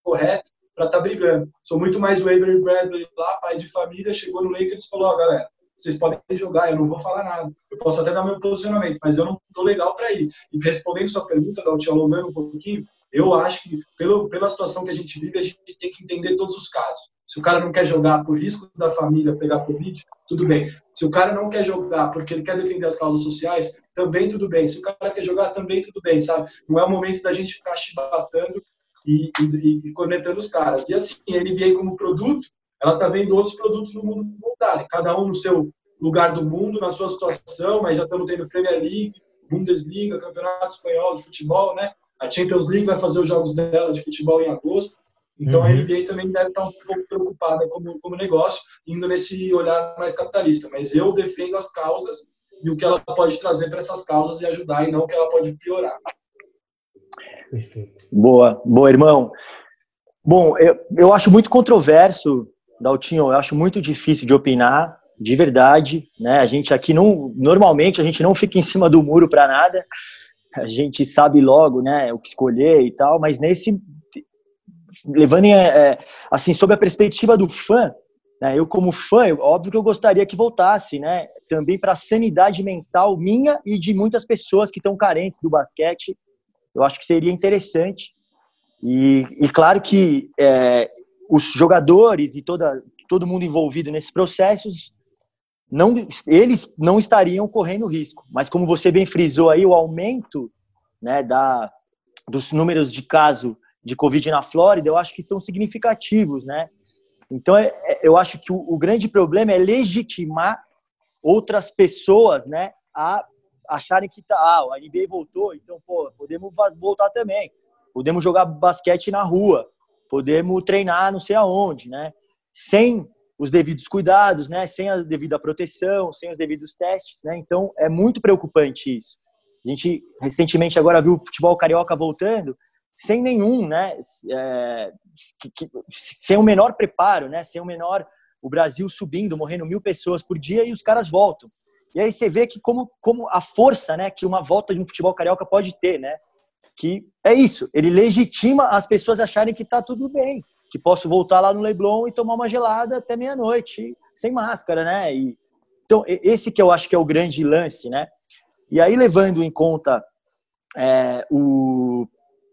correto para estar tá brigando. Sou muito mais o Avery Bradley lá, pai de família, chegou no Lakers e falou, ó, oh, galera, vocês podem jogar, eu não vou falar nada. Eu posso até dar meu posicionamento, mas eu não estou legal para ir. E respondendo sua pergunta, te alongando um pouquinho, eu acho que pelo, pela situação que a gente vive, a gente tem que entender todos os casos. Se o cara não quer jogar por risco da família pegar Covid, tudo bem. Se o cara não quer jogar porque ele quer defender as causas sociais, também tudo bem. Se o cara quer jogar, também tudo bem, sabe? Não é o momento da gente ficar chibatando e, e, e conectando os caras. E assim, a NBA como produto, ela está vendo outros produtos no mundo voltarem, cada um no seu lugar do mundo, na sua situação, mas já estamos tendo Premier League, Bundesliga, Campeonato Espanhol de Futebol, né? A Champions League vai fazer os jogos dela de futebol em agosto. Então uhum. a NBA também deve estar um pouco preocupada como, como negócio, indo nesse olhar mais capitalista. Mas eu defendo as causas e o que ela pode trazer para essas causas e ajudar, e não o que ela pode piorar. Boa, boa, irmão. Bom, eu, eu acho muito controverso, Daltinho, eu acho muito difícil de opinar, de verdade, né? A gente aqui não, normalmente a gente não fica em cima do muro para nada, a gente sabe logo, né, o que escolher e tal, mas nesse levando em, é, assim, sob a perspectiva do fã, né, eu como fã, óbvio que eu gostaria que voltasse, né, também para a sanidade mental minha e de muitas pessoas que estão carentes do basquete, eu acho que seria interessante. E, e claro que é, os jogadores e toda, todo mundo envolvido nesses processos, não, eles não estariam correndo risco. Mas como você bem frisou aí, o aumento né, da, dos números de caso de Covid na Flórida, eu acho que são significativos, né? Então, é, é, eu acho que o, o, grande problema é legitimar outras pessoas, né, a acharem que tá, ah, a NBA voltou, então, pô, podemos voltar também. Podemos jogar basquete na rua, podemos treinar não sei aonde, né? Sem os devidos cuidados, né? Sem a devida proteção, sem os devidos testes, né? Então, é muito preocupante isso. A gente recentemente agora viu o futebol carioca voltando sem nenhum, né, é, que, que, sem o menor preparo, né, sem o menor, o Brasil subindo, morrendo mil pessoas por dia e os caras voltam. E aí você vê que como, como a força, né, que uma volta de um futebol carioca pode ter, né, que é isso, ele legitima as pessoas acharem que tá tudo bem, que posso voltar lá no Leblon e tomar uma gelada até meia-noite, sem máscara, né, e, então esse que eu acho que é o grande lance, né, e aí levando em conta é, o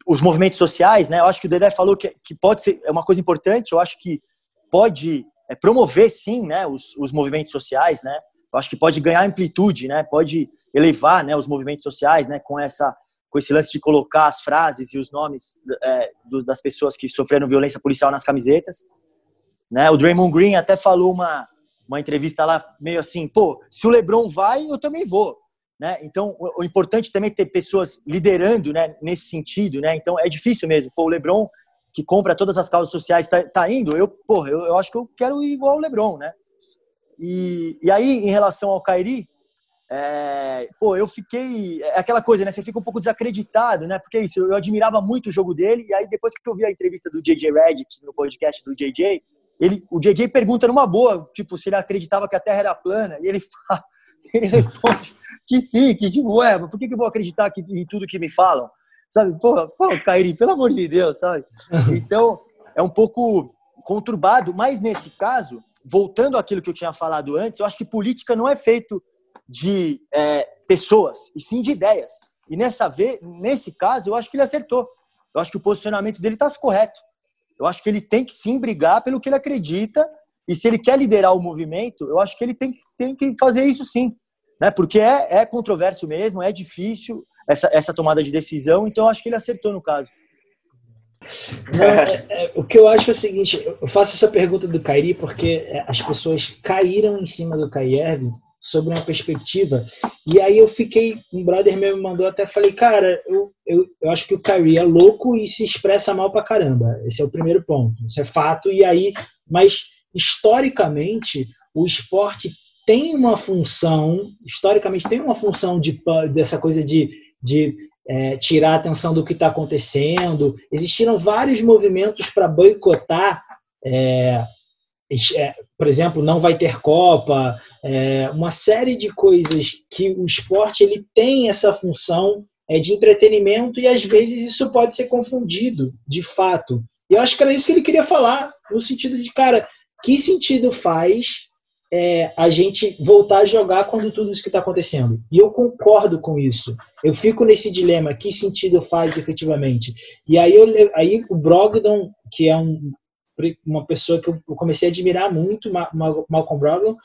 os movimentos sociais, né? Eu acho que o Dedé falou que, que pode ser é uma coisa importante. Eu acho que pode é, promover, sim, né? Os, os movimentos sociais, né? Eu acho que pode ganhar amplitude, né? Pode elevar, né? Os movimentos sociais, né? Com essa com esse lance de colocar as frases e os nomes é, do, das pessoas que sofreram violência policial nas camisetas, né? O Draymond Green até falou uma uma entrevista lá meio assim, pô, se o LeBron vai, eu também vou. Né? Então, o, o importante também é ter pessoas liderando né, nesse sentido. Né? Então, é difícil mesmo. Pô, o LeBron, que compra todas as causas sociais, está tá indo. Eu, porra, eu, eu, acho que eu quero ir igual o LeBron. Né? E, e aí, em relação ao Kairi, é, pô, eu fiquei. É aquela coisa, né? Você fica um pouco desacreditado, né? Porque é isso, eu admirava muito o jogo dele. E aí, depois que eu vi a entrevista do JJ Redick no podcast do JJ, ele, o JJ pergunta numa boa, tipo, se ele acreditava que a Terra era plana. E ele [laughs] fala, ele responde que sim, que tipo, ué, por que, que eu vou acreditar que, em tudo que me falam? Sabe, porra, pô, Kairi, pelo amor de Deus, sabe? [laughs] Então, é um pouco conturbado, mas nesse caso, voltando àquilo que eu tinha falado antes, eu acho que política não é feito de é, pessoas, e sim de ideias. E nessa vez, nesse caso, eu acho que ele acertou. Eu acho que o posicionamento dele está correto. Eu acho que ele tem que sim brigar pelo que ele acredita e se ele quer liderar o movimento, eu acho que ele tem, tem que fazer isso sim. Né? Porque é, é controverso mesmo, é difícil essa, essa tomada de decisão, então eu acho que ele acertou no caso. Não, é, é, o que eu acho é o seguinte, eu faço essa pergunta do Kairi porque é, as pessoas caíram em cima do Kairi sobre uma perspectiva, e aí eu fiquei, um brother meu me mandou até, falei, cara, eu, eu, eu acho que o Kyrie é louco e se expressa mal pra caramba, esse é o primeiro ponto, isso é fato, e aí, mas historicamente, o esporte tem uma função, historicamente tem uma função de, dessa coisa de, de é, tirar a atenção do que está acontecendo. Existiram vários movimentos para boicotar, é, é, por exemplo, não vai ter Copa, é, uma série de coisas que o esporte ele tem essa função é, de entretenimento e às vezes isso pode ser confundido, de fato. E eu acho que era isso que ele queria falar, no sentido de, cara, que sentido faz é, a gente voltar a jogar quando tudo isso que está acontecendo. E eu concordo com isso. Eu fico nesse dilema, que sentido faz efetivamente? E aí, eu, aí o Brogdon, que é um, uma pessoa que eu comecei a admirar muito, Malcolm Brogdon,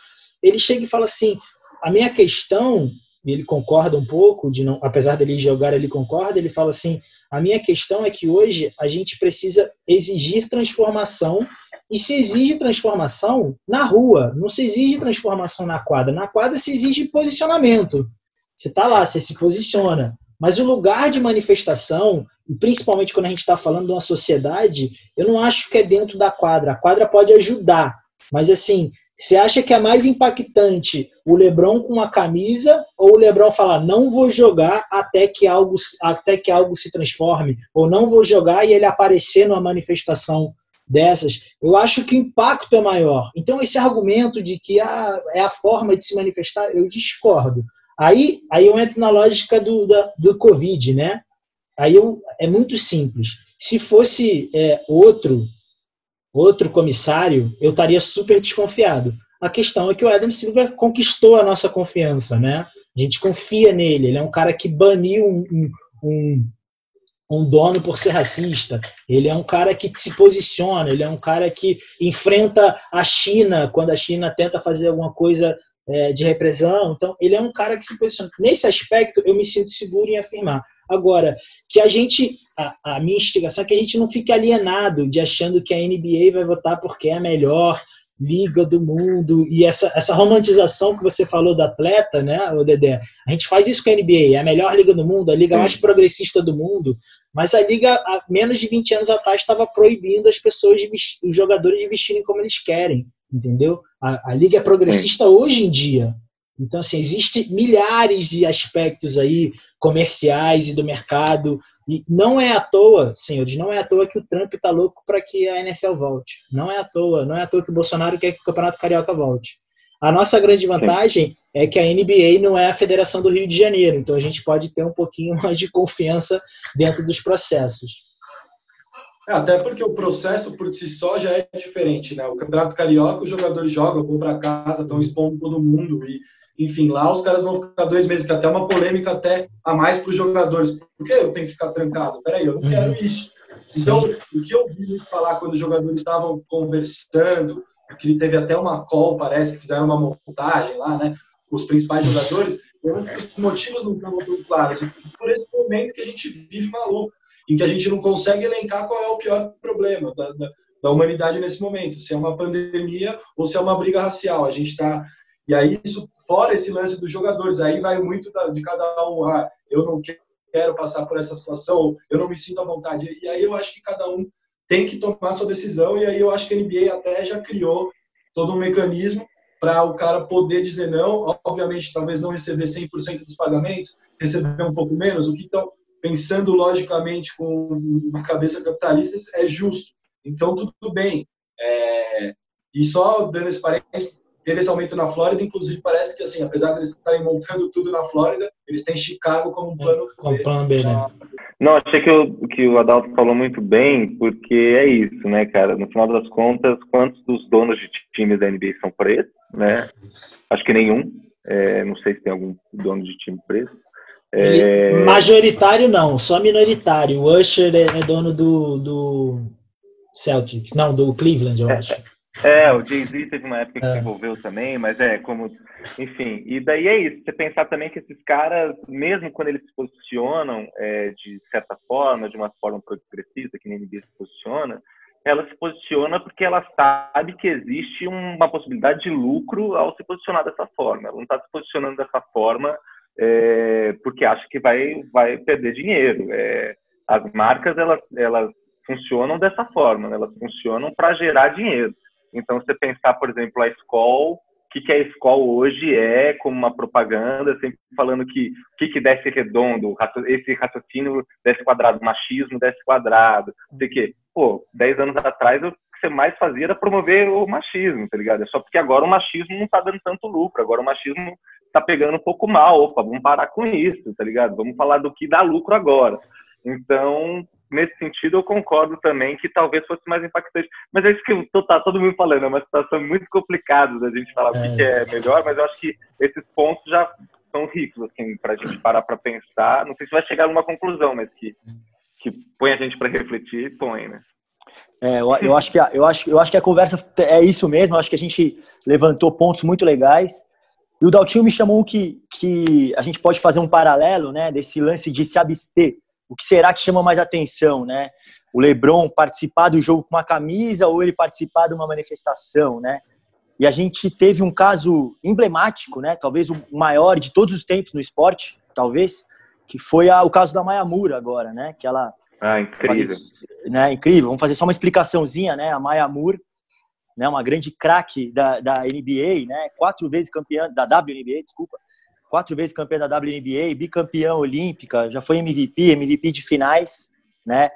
ele chega e fala assim, a minha questão, e ele concorda um pouco, de não, apesar dele jogar, ele concorda, ele fala assim, a minha questão é que hoje a gente precisa exigir transformação e se exige transformação na rua, não se exige transformação na quadra. Na quadra se exige posicionamento. Você está lá, você se posiciona. Mas o lugar de manifestação, principalmente quando a gente está falando de uma sociedade, eu não acho que é dentro da quadra. A quadra pode ajudar. Mas assim, você acha que é mais impactante o Lebron com uma camisa ou o Lebron falar não vou jogar até que algo até que algo se transforme ou não vou jogar e ele aparecer numa manifestação dessas, eu acho que o impacto é maior. Então, esse argumento de que ah, é a forma de se manifestar, eu discordo. Aí, aí eu entro na lógica do, da, do Covid, né? Aí eu, é muito simples. Se fosse é, outro outro comissário, eu estaria super desconfiado. A questão é que o Adam Silver conquistou a nossa confiança, né? A gente confia nele. Ele é um cara que baniu um, um, um dono por ser racista. Ele é um cara que se posiciona, ele é um cara que enfrenta a China quando a China tenta fazer alguma coisa é, de repressão. Então, ele é um cara que se posiciona. Nesse aspecto, eu me sinto seguro em afirmar. Agora, que a gente, a, a minha instigação é que a gente não fique alienado de achando que a NBA vai votar porque é a melhor, liga do mundo e essa, essa romantização que você falou da atleta, né, o Dedé? A gente faz isso com a NBA, é a melhor liga do mundo, a liga mais progressista do mundo, mas a liga há menos de 20 anos atrás estava proibindo as pessoas, de vestir, os jogadores de vestirem como eles querem, entendeu? A, a liga é progressista hoje em dia. Então, assim, existem milhares de aspectos aí comerciais e do mercado. E não é à toa, senhores, não é à toa que o Trump está louco para que a NFL volte. Não é à toa. Não é à toa que o Bolsonaro quer que o Campeonato Carioca volte. A nossa grande vantagem Sim. é que a NBA não é a Federação do Rio de Janeiro. Então, a gente pode ter um pouquinho [laughs] mais de confiança dentro dos processos. É, até porque o processo por si só já é diferente, né? O Campeonato Carioca, os jogadores jogam, vão para casa, estão expondo todo mundo e enfim, lá os caras vão ficar dois meses, que até uma polêmica até a mais para os jogadores. Por que eu tenho que ficar trancado? Peraí, eu não uhum. quero isso. Então, o que eu vi falar quando os jogadores estavam conversando, que teve até uma call, parece, que fizeram uma montagem lá, né? Os principais jogadores, os motivos não estão muito claros. Por esse momento que a gente vive maluco, em que a gente não consegue elencar qual é o pior problema da, da, da humanidade nesse momento, se é uma pandemia ou se é uma briga racial. A gente está e aí, isso, fora esse lance dos jogadores, aí vai muito de cada um. Ah, eu não quero passar por essa situação, eu não me sinto à vontade. E aí eu acho que cada um tem que tomar sua decisão. E aí eu acho que a NBA até já criou todo um mecanismo para o cara poder dizer não. Obviamente, talvez não receber 100% dos pagamentos, receber um pouco menos. O que estão pensando logicamente com uma cabeça capitalista é justo. Então, tudo bem. É... E só dando esse parênteses, teve esse aumento na Flórida, inclusive parece que, assim, apesar de eles estarem montando tudo na Flórida, eles têm Chicago como um plano B. plano B, né? Não, achei que o, que o Adalto falou muito bem, porque é isso, né, cara? No final das contas, quantos dos donos de times da NBA são presos, né? Acho que nenhum. É, não sei se tem algum dono de time preso. É... Majoritário não, só minoritário. O Usher é, é dono do, do Celtics, não, do Cleveland, eu é, acho. É, o Jay-Z teve uma época que é. se envolveu também, mas é como. Enfim, e daí é isso. Você pensar também que esses caras, mesmo quando eles se posicionam é, de certa forma, de uma forma progressista, que nem NBA se posiciona, ela se posiciona porque ela sabe que existe uma possibilidade de lucro ao se posicionar dessa forma. Ela não está se posicionando dessa forma é, porque acha que vai, vai perder dinheiro. É, as marcas, elas, elas funcionam dessa forma, né? elas funcionam para gerar dinheiro. Então, você pensar, por exemplo, a escola, o que, que a escola hoje é como uma propaganda, sempre falando que o que, que desce redondo, esse raciocínio desce quadrado, machismo desce quadrado, não sei o quê. Pô, 10 anos atrás, o que você mais fazia era promover o machismo, tá ligado? É só porque agora o machismo não tá dando tanto lucro, agora o machismo tá pegando um pouco mal, opa, vamos parar com isso, tá ligado? Vamos falar do que dá lucro agora. Então, nesse sentido, eu concordo também que talvez fosse mais impactante. Mas é isso que tô, tá todo mundo falando, é uma situação muito complicada da gente falar é. o que é melhor, mas eu acho que esses pontos já são ricos, assim, para a gente parar para pensar. Não sei se vai chegar a uma conclusão, mas que, que põe a gente para refletir, põe, né? É, eu, eu, acho que a, eu, acho, eu acho que a conversa é isso mesmo. Eu acho que a gente levantou pontos muito legais. E o Daltinho me chamou que, que a gente pode fazer um paralelo né, desse lance de se abster o que será que chama mais atenção, né? O LeBron participar do jogo com uma camisa ou ele participar de uma manifestação, né? E a gente teve um caso emblemático, né? Talvez o maior de todos os tempos no esporte, talvez, que foi a, o caso da Maya Moore agora, né? Que ela ah, incrível. Fazer, né, incrível. Vamos fazer só uma explicaçãozinha, né? A Maya Moore, né, uma grande craque da, da NBA, né? Quatro vezes campeã da WNBA, desculpa quatro vezes campeã da WNBA, bicampeã olímpica, já foi MVP, MVP de finais, né?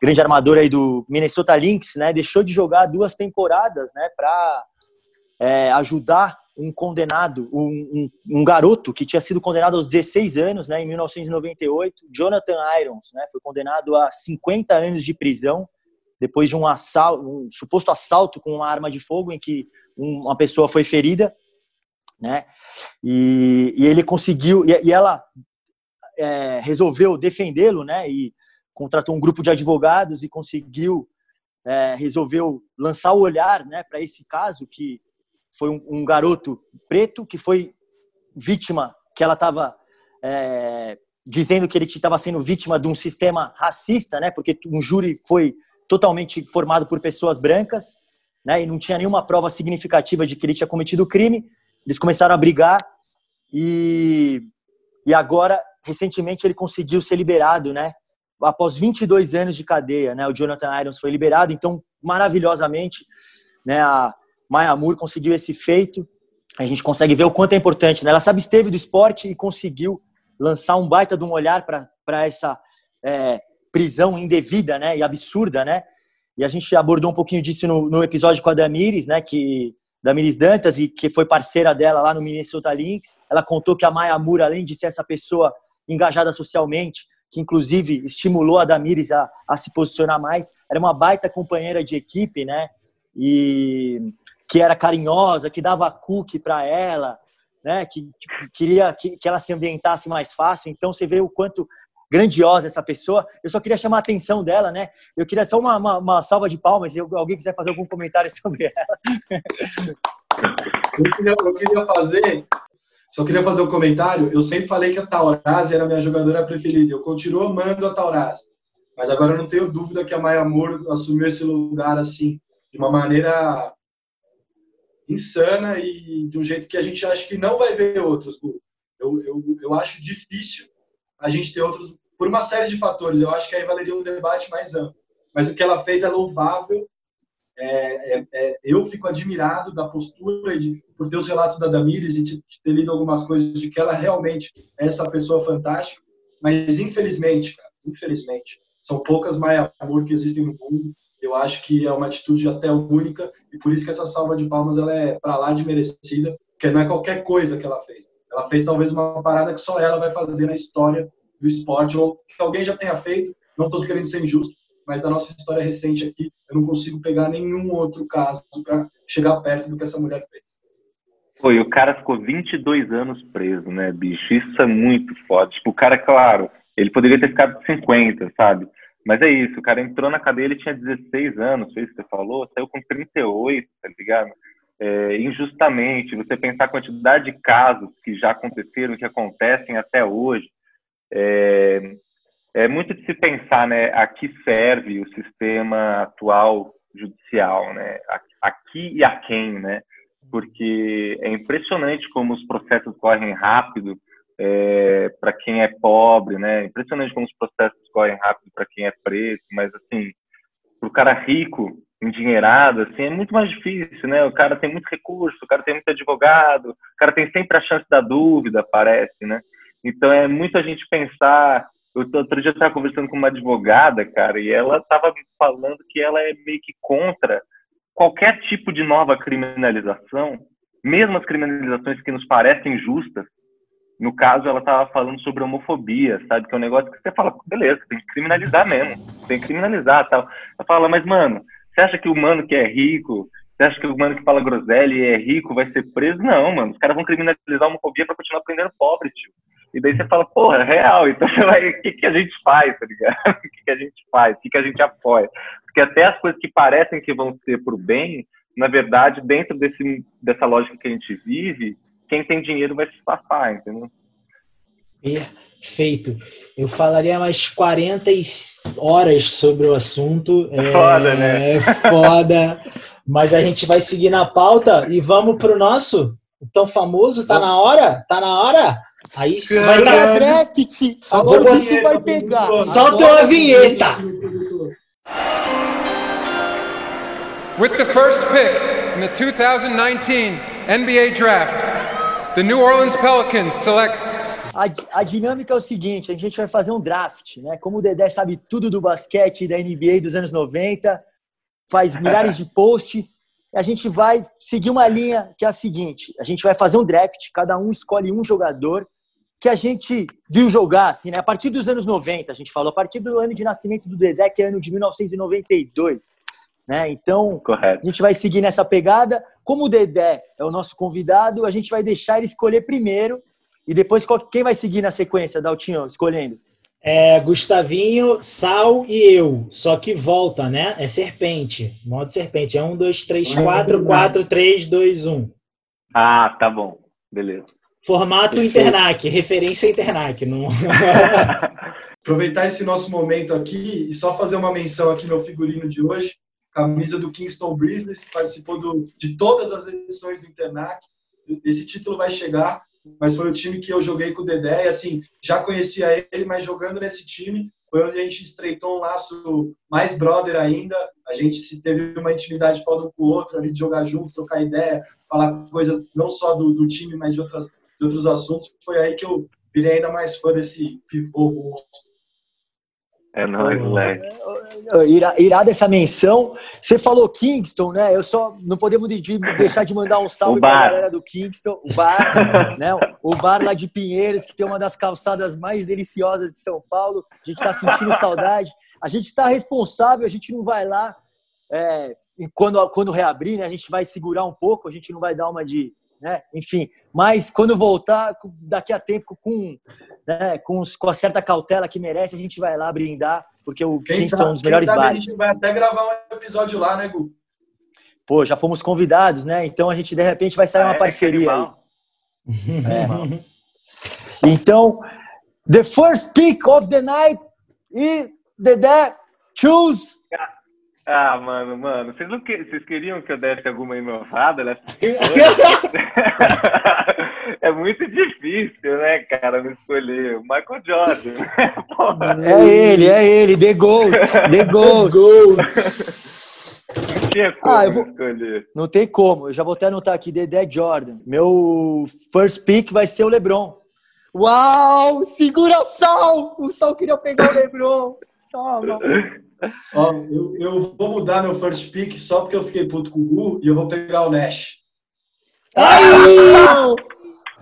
Grande armador aí do Minnesota Lynx, né? Deixou de jogar duas temporadas, né? Para é, ajudar um condenado, um, um, um, garoto que tinha sido condenado aos 16 anos, né? Em 1998, Jonathan Irons, né? Foi condenado a 50 anos de prisão depois de um assalto, um suposto assalto com uma arma de fogo em que uma pessoa foi ferida né? E, e ele conseguiu, e, e ela é, resolveu defendê-lo, né? E contratou um grupo de advogados e conseguiu, é, resolveu lançar o olhar, né? Para esse caso que foi um, um, garoto preto que foi vítima, que ela estava é, dizendo que ele estava sendo vítima de um sistema racista, né? Porque um júri foi totalmente formado por pessoas brancas, né? E não tinha nenhuma prova significativa de que ele tinha cometido crime. Eles começaram a brigar e, e agora, recentemente, ele conseguiu ser liberado, né? Após 22 anos de cadeia, né? O Jonathan Irons foi liberado, então, maravilhosamente, né? A Maya Moore conseguiu esse feito. A gente consegue ver o quanto é importante, né? Ela sabe esteve do esporte e conseguiu lançar um baita de um olhar para essa é, prisão indevida, né? E absurda, né? E a gente abordou um pouquinho disso no, no episódio com a Damires, né? Que da Miris Dantas e que foi parceira dela lá no Minnesota Lynx. Ela contou que a Maya Moore, além de ser essa pessoa engajada socialmente, que inclusive estimulou a Damiris a, a se posicionar mais, era uma baita companheira de equipe, né? E que era carinhosa, que dava cookie para ela, né? Que tipo, queria que, que ela se ambientasse mais fácil. Então você vê o quanto grandiosa essa pessoa. Eu só queria chamar a atenção dela, né? Eu queria só uma, uma, uma salva de palmas, se alguém quiser fazer algum comentário [laughs] sobre ela. Eu queria, eu queria fazer, só queria fazer um comentário. Eu sempre falei que a Taurasi era a minha jogadora preferida. Eu continuo amando a Taurasi. Mas agora eu não tenho dúvida que a Maia Moore assumiu esse lugar assim, de uma maneira insana e de um jeito que a gente acha que não vai ver outros. Eu, eu, eu acho difícil a gente ter outros por uma série de fatores. Eu acho que aí valeria um debate mais amplo. Mas o que ela fez é louvável. É, é, é, eu fico admirado da postura e de, por ter os relatos da Damires e de, de, ter lido algumas coisas de que ela realmente é essa pessoa fantástica. Mas infelizmente, cara, infelizmente, são poucas Maia Amor que existem no mundo. Eu acho que é uma atitude até única e por isso que essa salva de palmas ela é para lá de merecida, porque não é qualquer coisa que ela fez. Ela fez talvez uma parada que só ela vai fazer na história do esporte, ou que alguém já tenha feito. Não estou querendo ser injusto, mas da nossa história recente aqui, eu não consigo pegar nenhum outro caso para chegar perto do que essa mulher fez. Foi, o cara ficou 22 anos preso, né, bicho? Isso é muito foda. Tipo, o cara, claro, ele poderia ter ficado 50, sabe? Mas é isso, o cara entrou na cadeia, ele tinha 16 anos, foi isso que você falou, saiu com 38, tá ligado? É, injustamente, você pensar a quantidade de casos que já aconteceram, que acontecem até hoje, é, é muito de se pensar, né, a que serve o sistema atual judicial, né, aqui e a quem, né, porque é impressionante como os processos correm rápido é, para quem é pobre, né, impressionante como os processos correm rápido para quem é preto, mas assim, para o cara rico, endinheirado, assim, é muito mais difícil, né, o cara tem muito recurso, o cara tem muito advogado, o cara tem sempre a chance da dúvida, parece, né, então é muito a gente pensar eu, outro dia estava conversando com uma advogada, cara, e ela estava falando que ela é meio que contra qualquer tipo de nova criminalização, mesmo as criminalizações que nos parecem justas. No caso, ela estava falando sobre homofobia, sabe? Que é um negócio que você fala, beleza, tem que criminalizar mesmo, tem que criminalizar tal. Ela fala, mas, mano, você acha que o mano que é rico, você acha que o mano que fala groselha e é rico vai ser preso? Não, mano. Os caras vão criminalizar a homofobia para continuar prendendo pobre, tio. E daí você fala, porra, é real, então [laughs] você vai, o que, que a gente faz, tá ligado? [laughs] O que, que a gente faz? O que, que a gente apoia? Porque até as coisas que parecem que vão ser por bem, na verdade, dentro desse, dessa lógica que a gente vive, quem tem dinheiro vai se safar, entendeu? Perfeito. Eu falaria mais 40 horas sobre o assunto. É foda, né? É [laughs] foda. Mas a gente vai seguir na pauta e vamos pro nosso tão famoso. Tá na hora? Tá na hora? Aí vai dar draft. Agora o bicho vai pegar. Solta uma vinheta. With the first pick in the 2019 NBA Draft, the New Orleans Pelicans select a, a, dinâmica é o seguinte: a gente vai fazer um draft, né? Como o Dedé sabe tudo do basquete da NBA dos anos 90, faz [laughs] milhares de posts, a gente vai seguir uma linha que é a seguinte: a gente vai fazer um draft, cada um escolhe um jogador que a gente viu jogar, assim, né? A partir dos anos 90, a gente falou, a partir do ano de nascimento do Dedé, que é ano de 1992. Né? Então, Correto. a gente vai seguir nessa pegada. Como o Dedé é o nosso convidado, a gente vai deixar ele escolher primeiro e depois quem vai seguir na sequência, Daltinho, escolhendo? É Gustavinho, Sal e eu. Só que volta, né? É serpente. Modo serpente. É um, dois, três, quatro, quatro, três, dois, um. Ah, tá bom. Beleza. Formato Perfeito. Internac, referência Internac. Não... [laughs] Aproveitar esse nosso momento aqui e só fazer uma menção aqui no figurino de hoje. Camisa do Kingston Business, participou do, de todas as edições do Internac. Esse título vai chegar, mas foi o time que eu joguei com o Dedé. E assim, já conhecia ele, mas jogando nesse time foi onde a gente estreitou um laço mais brother ainda. A gente se teve uma intimidade um com o outro, ali de jogar junto, trocar ideia, falar coisa não só do, do time, mas de outras de outros assuntos, foi aí que eu virei ainda mais fã desse pivô monstro. É nóis, moleque. Irada essa menção. Você falou Kingston, né? Eu só não podemos de, deixar de mandar um salve para a galera do Kingston, o bar, [laughs] né? O bar lá de Pinheiros, que tem uma das calçadas mais deliciosas de São Paulo. A gente está sentindo saudade. A gente está responsável, a gente não vai lá é, quando, quando reabrir, né? A gente vai segurar um pouco, a gente não vai dar uma de né? Enfim, mas quando voltar, daqui a tempo, com, né, com, com a certa cautela que merece, a gente vai lá brindar, porque o quem Kingston é um dos melhores bares. A gente vai até gravar um episódio lá, né, Gu? Pô, já fomos convidados, né? Então a gente de repente vai sair ah, uma é, parceria aí. É, [laughs] então, the first pick of the night e Dedé, choose ah, mano, mano, vocês, não que... vocês queriam que eu desse alguma inovada nessa [laughs] É muito difícil, né, cara, não escolher. O Michael Jordan. é ele, é ele, The Gold, The [laughs] Gold. Gold. Não tinha como ah, vou... escolher. Não tem como, eu já vou até anotar aqui, The Jordan. Meu first pick vai ser o LeBron. Uau, segura o Sol! O Sol queria pegar o LeBron. Toma. Ó, eu, eu, vou mudar meu first pick só porque eu fiquei puto com o Gu e eu vou pegar o Nash. Ah, não!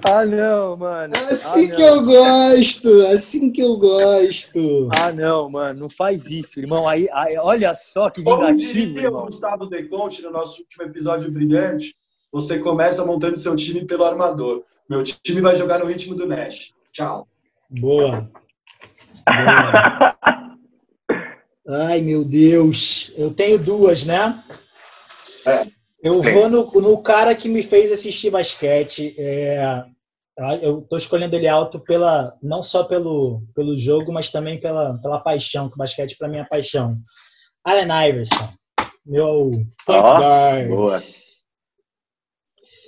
Ah, não, mano. Assim ah, que eu gosto, assim que eu gosto. Ah, não, mano, não faz isso, irmão. Aí, aí olha só que vingativo, irmão. Gustavo Deconte, no nosso último episódio brilhante, você começa montando seu time pelo armador. Meu time vai jogar no ritmo do Nash. Tchau. Boa. Boa. [laughs] Ai, meu Deus. Eu tenho duas, né? É. Eu vou no, no cara que me fez assistir basquete. É, eu estou escolhendo ele alto pela, não só pelo, pelo jogo, mas também pela, pela paixão, que o basquete para mim é paixão. Allen Iverson, meu point guard. boa.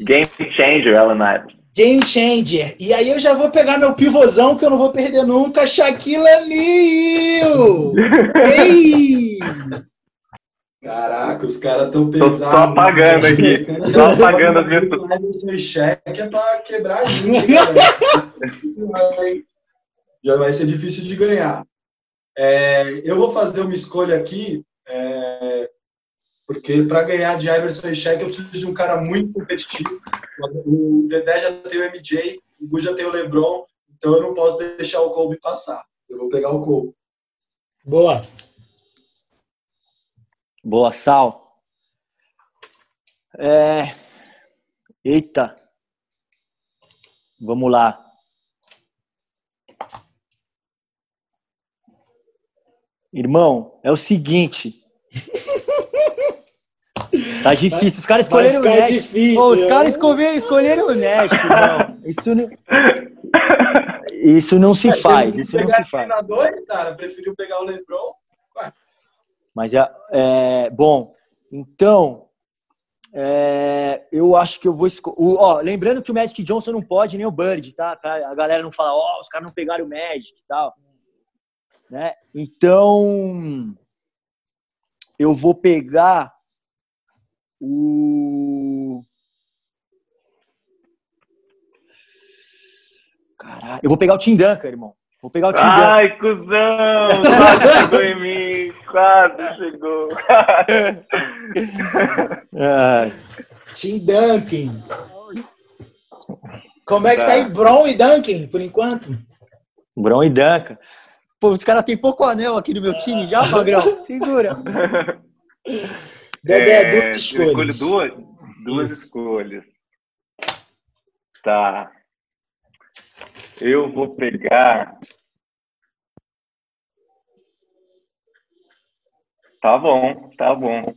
Game changer, Alan Iverson. Game changer. E aí eu já vou pegar meu pivôzão que eu não vou perder nunca, Shaquille O'Neal. Ei! Caraca, os caras tão Tô pesados. só apagando aqui. Só apagando as minhas. Meu cheque é pra quebrar a gente. né? [laughs] Já vai ser difícil de ganhar. É, eu vou fazer uma escolha aqui, é, porque para ganhar de Iverson e Shaq eu preciso de um cara muito competitivo. O Dedé já tem o MJ, o Gu já tem o LeBron, então eu não posso deixar o Kobe passar. Eu vou pegar o Kobe. Boa. Boa, Sal. É... Eita. Vamos lá. Irmão, é o seguinte. [laughs] Tá difícil. Os caras escolheram o Nash. difícil. Ô, os caras escolheram, escolheram o Nash. [laughs] Isso não, isso não se faz. Isso não se faz. cara, preferiu pegar o LeBron. Mas é, é, bom. Então, é, eu acho que eu vou escolher. Ó, lembrando que o Magic Johnson não pode nem o Bird, tá? Pra a galera não falar, ó, os caras não pegaram o Magic e tal. Né? Então, eu vou pegar o. Caralho, eu vou pegar o Tim Duncan, irmão. Vou pegar o Tim Duncan. Ai, cuzão! Quase chegou em mim. Quase chegou. [laughs] Ai. Tim Duncan. Como é que tá aí, Bron e Duncan, por enquanto? Bron e Duncan. Pô, os caras têm pouco anel aqui no meu time já, Magrão. [laughs] Segura. [laughs] Dedé, É, duas eu escolhas. escolho duas, duas escolhas. Tá. Eu vou pegar. Tá bom, tá bom.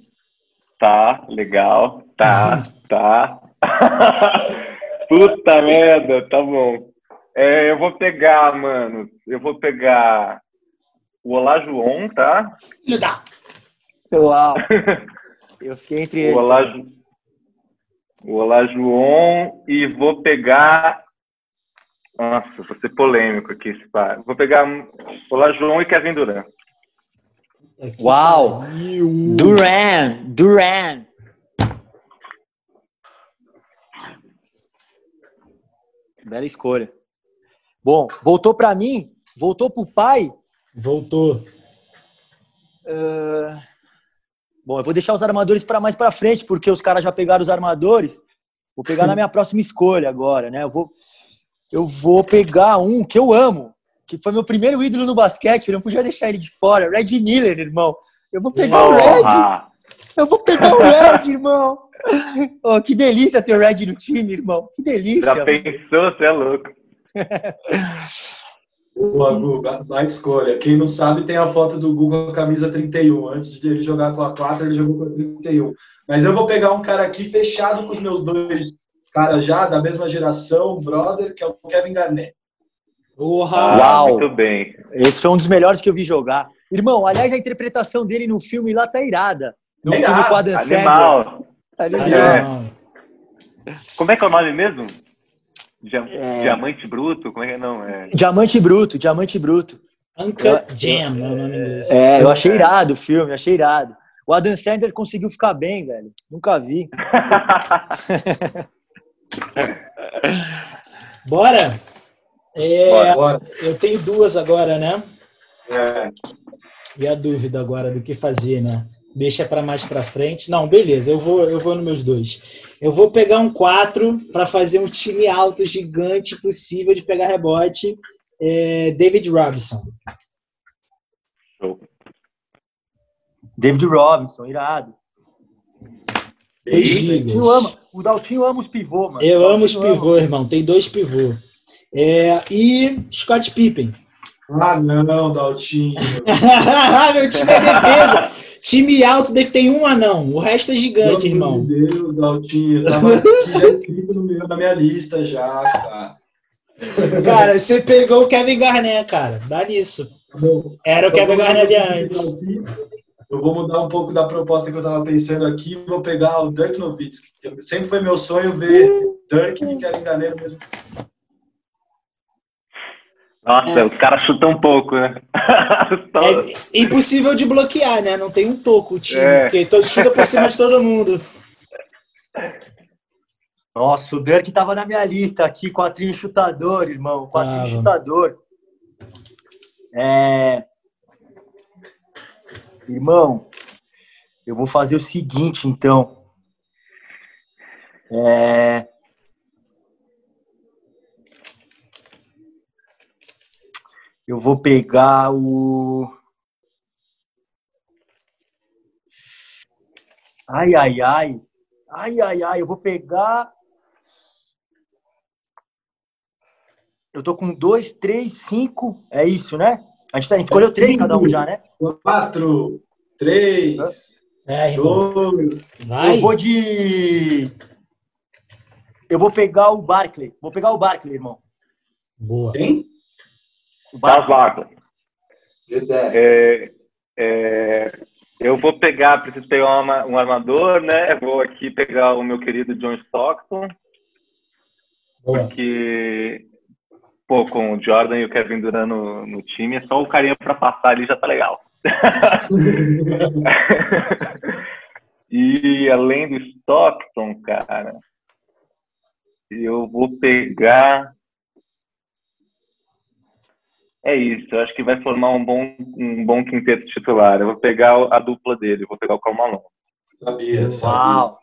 Tá, legal. Tá, tá. [laughs] Puta merda, tá bom. É, eu vou pegar, mano. Eu vou pegar o Olá João, tá? Filho da- Uau. [laughs] Eu fiquei entre O eles. Olá, o Olá João e vou pegar. Nossa, vou ser polêmico aqui, esse pá. Vou pegar Olá João e Kevin Durant. Aqui Uau. pariu. Duran, Duran. Bela escolha. Bom, voltou para mim, voltou pro pai. Voltou. Ah, Bom, eu vou deixar os armadores para mais para frente, porque os caras já pegaram os armadores. Vou pegar na minha próxima escolha agora, né? Eu vou, eu vou pegar um que eu amo, que foi meu primeiro ídolo no basquete. Eu não podia deixar ele de fora. Red Miller, irmão. Eu vou pegar o Red. Eu vou pegar o Red, irmão. Oh, que delícia ter o Red no time, irmão. Que delícia. Já pensou, você é louco. [laughs] Boa, Guga, vai escolha. Quem não sabe tem a foto do Guga com a camisa 31. Antes de ele jogar com a 4, ele jogou com a 31. Mas eu vou pegar um cara aqui fechado com os meus dois caras já, da mesma geração, brother, que é o Kevin Garnett. Ah, Uau. Muito bem. Esse foi um dos melhores que eu vi jogar. Irmão, aliás, a interpretação dele no filme lá tá irada. No É filme irado, com a Dan Sandler. Animal. Tá ligado? É. Não. Como é que é o nome mesmo? Dia- É. Diamante Bruto? Como é que é? Não, é. Diamante Bruto, Diamante Bruto. Uncut Jam é o nome inglês. É, eu achei irado o filme, achei irado. O Adam Sandler conseguiu ficar bem, velho. Nunca vi. [laughs] Bora? É, Bora, bora. eu tenho duas agora, né? É. E a dúvida agora do que fazer, né? Deixa para mais para frente. Não, beleza, eu vou, eu vou nos meus dois. Eu vou pegar um 4 para fazer um time alto, gigante, possível de pegar rebote. É, David Robinson. Show. David Robinson, irado. Dois O. Daltinho ama, o Daltinho ama os pivô, mano. Eu amo os Daltinho ama. pivô, irmão. Tem dois pivô. É, e Scott Pippen. Ah, não, Daltinho. [laughs] Meu time é defesa. Time alto tem um anão, o resto é gigante, irmão. Meu Deus, Daltinho, tava [laughs] escrito no meu, na minha lista já, cara. Cara, você pegou o Kevin Garnett, cara. Dá nisso. Era o Kevin Garnett antes. Eu vou mudar um pouco da proposta que eu tava pensando aqui. Vou pegar o Dirk Nowitzki. Sempre foi meu sonho ver Dirk e Kevin Garnett no mesmo nossa, é. os caras chutam um pouco, né? [laughs] é impossível de bloquear, né? Não tem um toco o time, é. porque todo chuta por cima de todo mundo. Nossa, o Dirk tava na minha lista aqui, quatrinho chutador, irmão. Quatrinho ah, chutador. É... Irmão, eu vou fazer o seguinte, então. É... Eu vou pegar o. Ai, ai, ai. Ai, ai, ai. Eu vou pegar. Eu tô com dois, três, cinco. É isso, né? A gente tá, escolheu três cada um já, né? Quatro, três, é, dois. Vai. Eu vou de. Eu vou pegar o Barkley. Vou pegar o Barkley, irmão. Boa. Quem? Charles Barkley. É, é, eu vou pegar, preciso pegar uma, um armador, né? Vou aqui pegar o meu querido John Stockton. Porque, pô, com o Jordan e o Kevin Durant no, no time, é só o carinha para passar ali já tá legal. [laughs] e além do Stockton, cara, eu vou pegar é isso, eu acho que vai formar um bom, um bom quinteto titular. Eu vou pegar a dupla dele, vou pegar o Calmalon. Sabia, sabia. Uau!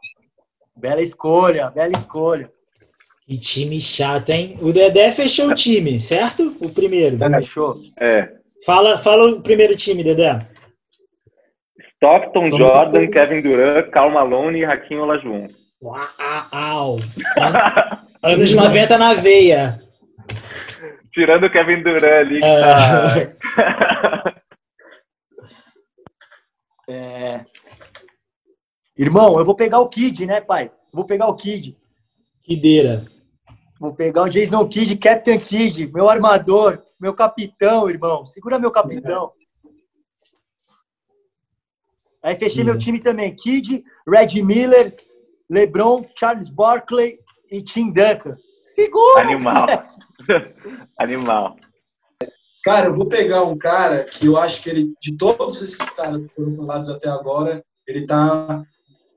Bela escolha, bela escolha. Que time chato, hein? O Dedé fechou o time, certo? O primeiro. Fechou. É. Fala, fala o primeiro time, Dedé. Stockton, Jordan, Kevin Durant, Cal Malone e Raquinho Olajuwon. Uau! Anos 90 na veia. Tirando o Kevin Durant ali, que tá... [laughs] é... Irmão, eu vou pegar o Kid, né, pai? Vou pegar o Kid. Kideira. Vou pegar o Jason Kidd, Captain Kidd, meu armador, meu capitão, irmão. Segura meu capitão. Aí fechei meu time também. Kid, Red Miller, LeBron, Charles Barkley e Tim Duncan. Segura! Animal. [laughs] Animal. Cara, eu vou pegar um cara que eu acho que ele, de todos esses caras que foram falados até agora, ele tá,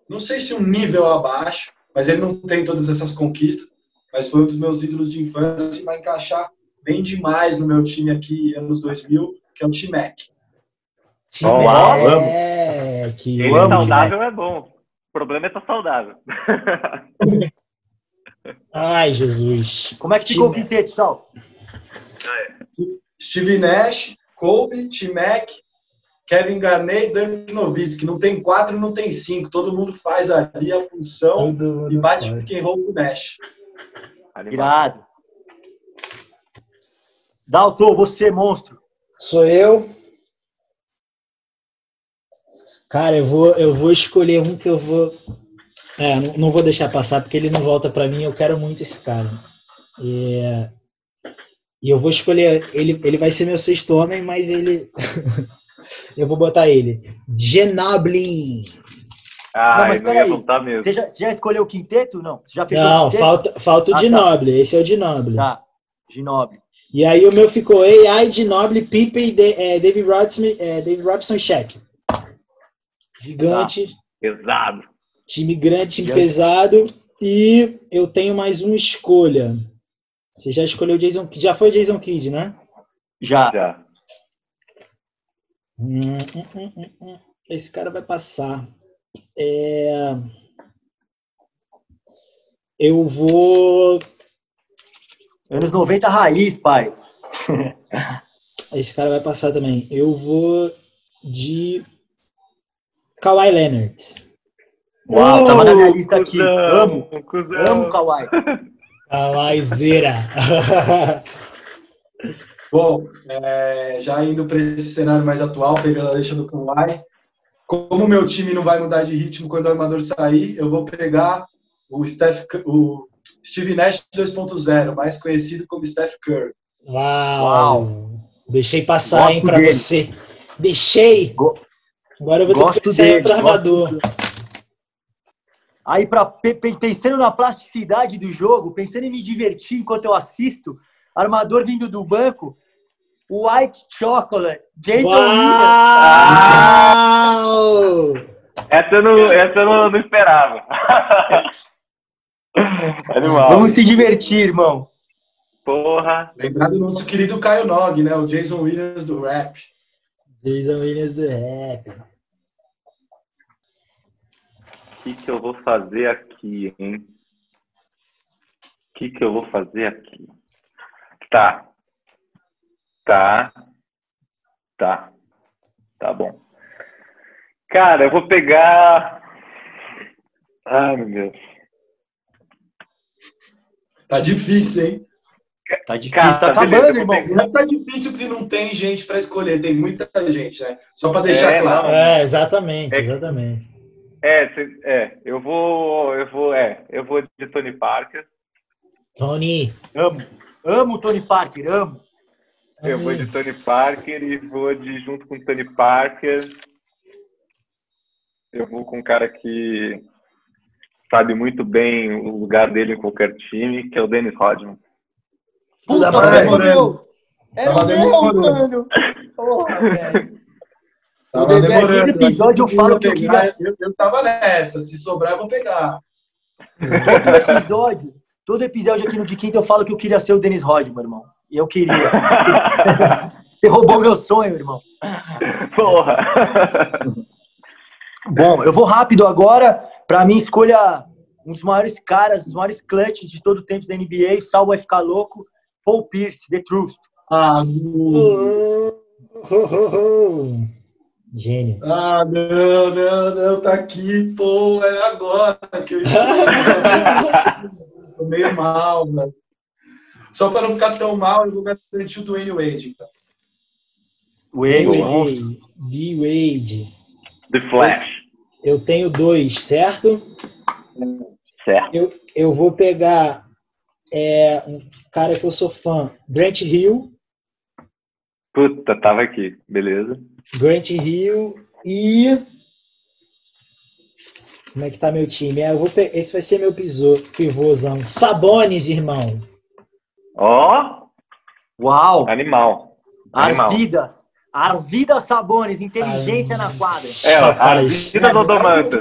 não sei se um nível abaixo, mas ele não tem todas essas conquistas, mas foi um dos meus ídolos de infância e vai encaixar bem demais no meu time aqui, anos 2000, que é o T-Mac. É, que ele é saudável é bom. O problema é estar saudável. [laughs] Ai, Jesus. Como é que ficou o quinteto, Sal? Steve Nash, Kobe, T-Mac, Kevin Garnett e Dirk Nowitzki. Não tem quatro, não tem cinco. Todo mundo faz ali a função e bate pick and roll com o Nash. Irado. Dalton, você, monstro. Sou eu. Cara, eu vou, eu vou escolher um que eu vou é, não, não, vou deixar passar porque ele não volta para mim. Eu quero muito esse cara. E, e eu vou escolher. Ele, ele vai ser meu sexto homem, mas ele. [laughs] eu vou botar ele. Genoble. Ah, não, mas não ia voltar mesmo. Você já, você já, escolheu o quinteto? Não, você já fez Não, falta, falta o ah, Ginoble. Tá. Esse é o Ginoble. Tá, Ginoble. E aí o meu ficou AI, Ginoble, Pippen, de, é, David Robson, é, David Robson e Shaq. Gigante. Tá. Pesado. Time grande, time pesado. E eu tenho mais uma escolha. Você já escolheu o Jason Kidd. Já foi Jason Kidd, né? Já. Já. Hum, hum, hum, Esse cara vai passar. É... Eu vou. Anos 90 raiz, pai. Esse cara vai passar também. Eu vou de Kawhi Leonard. Uau, tava na minha lista aqui. Amo. Amo Kawhi. [laughs] Kawhizeira. [laughs] Bom, é, já indo para esse cenário mais atual, pegando a deixa do Kawhi, como o meu time não vai mudar de ritmo quando o armador sair, eu vou pegar o, Steph, o Steve Nash 2.0, mais conhecido como Steph Curry. Uau! Uau. Deixei passar, Gosto hein, para você. Deixei! Agora eu vou Gosto ter que pensar outro armador. Aí, pra, pensando na plasticidade do jogo, pensando em me divertir enquanto eu assisto, armador vindo do banco, White Chocolate, Jason Uau! Essa eu não, essa eu não, não esperava. [laughs] Animal. Vamos se divertir, irmão. Porra. Lembrar do nosso querido Caio Nog, né? O Jason Williams do rap. Jason Williams do rap. O que, que eu vou fazer aqui, hein? O que, que eu vou fazer aqui? Tá. Tá. Tá. Tá bom. Cara, eu vou pegar. Ai, meu Deus. Tá difícil, hein? Tá difícil, Cara, tá acabando, irmão. Não é tá difícil porque não tem gente para escolher, tem muita gente, né? Só para deixar é, claro. É, exatamente, é, exatamente. É, é, eu vou, eu vou, é, eu vou de Tony Parker. Tony. Amo, amo Tony Parker, amo. Eu vou de Tony Parker e vou de junto com Tony Parker. Eu vou com um cara que sabe muito bem o lugar dele em qualquer time, que é o Dennis Rodman. Puta, demorando. É o meu, mano. Porra, velho. Tava o Dedé, demorando. episódio eu falo que eu queria... Eu, eu tava nessa. Se sobrar, eu vou pegar. Todo episódio, todo episódio aqui no de quinta eu falo que eu queria ser o Dennis Rodman, irmão. E eu queria. [laughs] Você roubou meu sonho, irmão. Porra. Bom, eu vou rápido agora. Para mim, escolha um dos maiores caras, um dos maiores clutches de todo o tempo da NBA, Sal vai ficar louco. Paul Pierce, The Truth. Ah, Gênio. Ah, não, não, não, tá aqui, pô, é agora que eu tô [laughs] meio mal, velho. Só para não ficar tão mal, eu vou garantir o Dwayne Wade, então. Wade, Wade. The Wade. The Flash. Eu tenho dois, certo? Certo. Eu, eu vou pegar é, um cara que eu sou fã, Grant Hill. Puta, tava aqui, beleza. Grant Hill e. Como é que tá meu time? É, eu vou pe... Esse vai ser meu pivô, pivôzão. Sabones, irmão. Ó! Oh. Uau! Animal. Arvidas. Arvidas Sabones, inteligência Ai, na quadra. É, Arvidas Odomanta.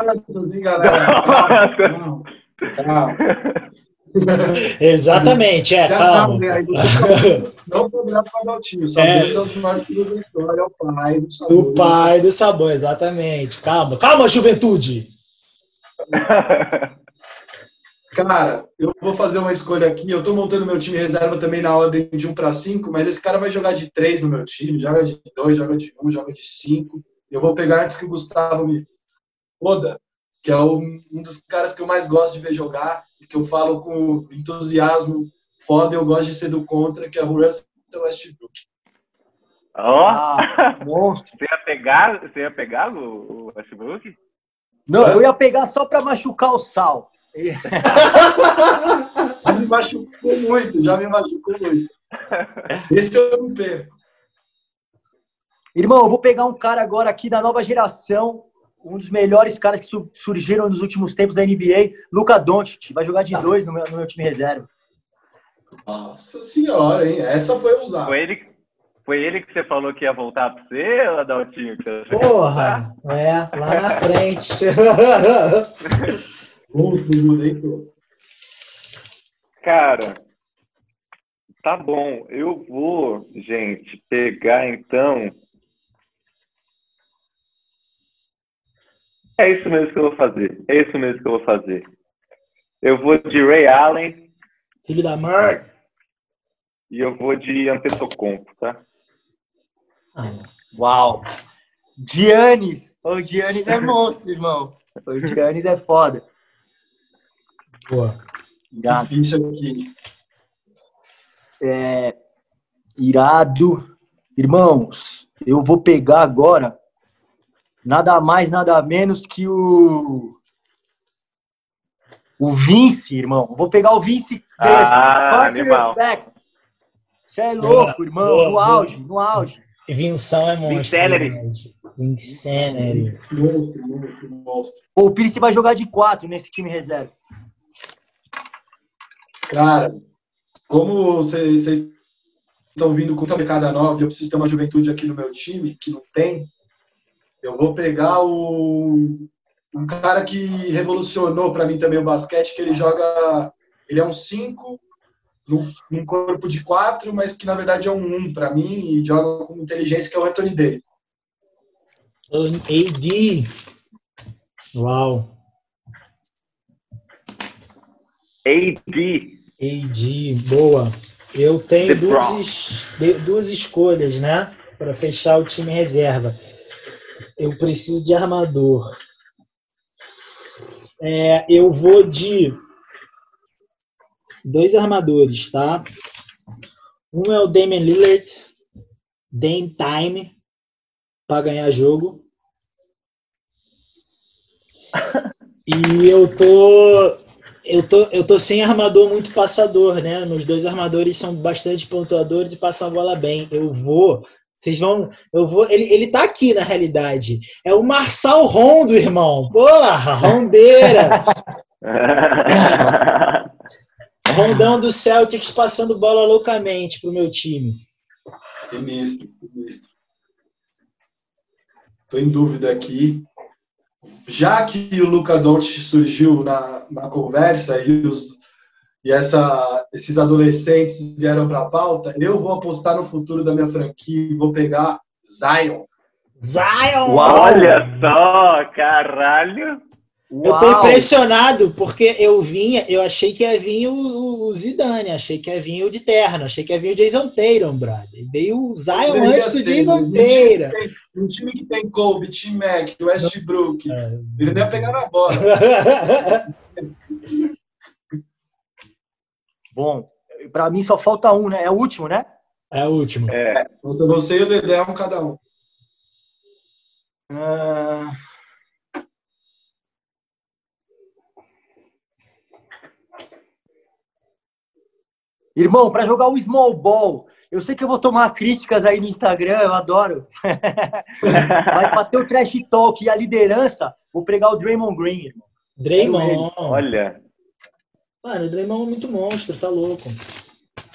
[laughs] Exatamente, é, Já calma. Tá, né? [laughs] não cobrar para o tio, só é. é os maiores da história, é o pai do sabor. O pai do sabor, exatamente. Calma, calma, juventude! [laughs] Cara, eu vou fazer uma escolha aqui. Eu tô montando meu time reserva também na ordem de 1 para 5, mas esse cara vai jogar de 3 no meu time, joga de 2, joga de 1, joga de 5. Eu vou pegar antes que o Gustavo me foda, que é um dos caras que eu mais gosto de ver jogar, que eu falo com entusiasmo foda, eu gosto de ser do contra, que é o Russell Westbrook. Ó, oh. monstro. Você ia pegar, você ia pegar o, o Westbrook? Não, eu ia pegar só para machucar o Sal. [laughs] já me machucou muito, já me machucou muito. Esse eu não perco. Irmão, eu vou pegar um cara agora aqui da nova geração, um dos melhores caras que surgiram nos últimos tempos da NBA, Luca Doncic. Vai jogar de dois no meu, no meu time reserva. Nossa senhora, hein? Essa foi usada. Foi ele, foi ele que você falou que ia voltar para você, Adaltinho? Porra! É, lá na frente. [laughs] Cara, tá bom. Eu vou, gente, pegar então. É isso mesmo que eu vou fazer. É isso mesmo que eu vou fazer. Eu vou de Ray Allen. Filho da mãe. E eu vou de Antetokounmpo, tá? Uau! Giannis! O Giannis é monstro, irmão. O Giannis é foda. Boa. Difícil aqui. É, Irado. Irmãos, eu vou pegar agora nada mais, nada menos que o. O Vince, irmão. Vou pegar o Vince. Ah, animal. Você é louco, irmão. Boa, no boa. auge, no auge. Vinção é monstro. Insanity. Monstro, monstro, monstro. O Pires vai jogar de quatro nesse time reserva. Cara, como vocês estão vindo com tanta cada nova, eu preciso ter uma juventude aqui no meu time, que não tem. Eu vou pegar o um cara que revolucionou para mim também o basquete, que ele joga, ele é um 5 num corpo de 4, mas que na verdade é um 1 um para mim e joga com inteligência, que é o Anthony Davis. AD. Uau. AD. AD, boa. Eu tenho duas, duas escolhas, né? Para fechar o time reserva. Eu preciso de armador. É, eu vou de dois armadores, tá? Um é o Damian Lillard, Dame Time, para ganhar jogo. [laughs] E eu tô eu tô, eu tô sem armador muito passador, né? Meus dois armadores são bastante pontuadores e passam a bola bem. Eu vou. Vocês vão. Eu vou. Ele, ele tá aqui na realidade. É o Marçal Rondo, irmão. Porra, rondeira! [laughs] Rondão do Celtics passando bola loucamente pro meu time. Sinistro, sinistro. Tô em dúvida aqui já que o Luca Doncic surgiu na, na conversa e, os, e essa, esses adolescentes vieram para a pauta, eu vou apostar no futuro da minha franquia e vou pegar Zion. Zion! Uau. Olha só, caralho! Eu tô impressionado, porque eu vinha, eu achei que ia vir o, o Zidane, achei que ia vir o de terno, achei que ia vir o Jason Tatum, brother. Veio o Zion antes do Jason Tatum. Um time que tem Kobe, Tim Mac, Westbrook, é. ele deve pegar na bola. [laughs] Bom, para mim só falta um, né? É o último, né? É o último. É. Você e o Dedé, um cada um. Uh... Irmão, para jogar o small ball, eu sei que eu vou tomar críticas aí no Instagram, eu adoro. [laughs] Mas para ter o trash talk e a liderança, vou pregar o Draymond Green, irmão. Draymond. Olha. Mano, o Draymond é muito monstro, tá louco.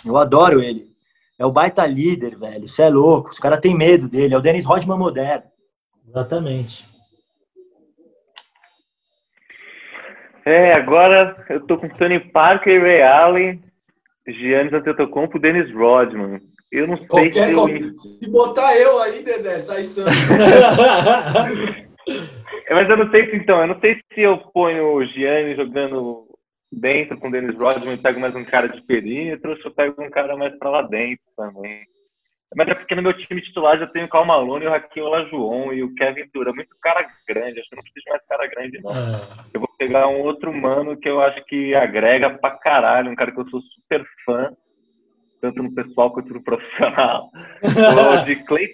Eu adoro ele. É o baita líder, velho. Você é louco. Os caras têm medo dele. É o Dennis Rodman moderno. Exatamente. É, agora eu tô com Tony Parker e Ray Allen Giannis Antetokounmpo, Dennis Rodman. Eu não sei Qualquer se... Eu... Se botar eu aí, Dedé, sai sangue. [laughs] Mas eu não sei se, então, eu não sei se eu ponho o Giannis jogando dentro com o Dennis Rodman pego mais um cara de perímetro eu pego um cara mais pra lá dentro também. Mas é porque no meu time titular já tenho o Cal Malone, o Raquel Olajuwon e o Kevin Durant. Muito cara grande, acho que não preciso mais cara grande, não. É. Eu vou pegar um outro mano que eu acho que agrega pra caralho, um cara que eu sou super fã, tanto no pessoal quanto no profissional. [laughs] o de Clay,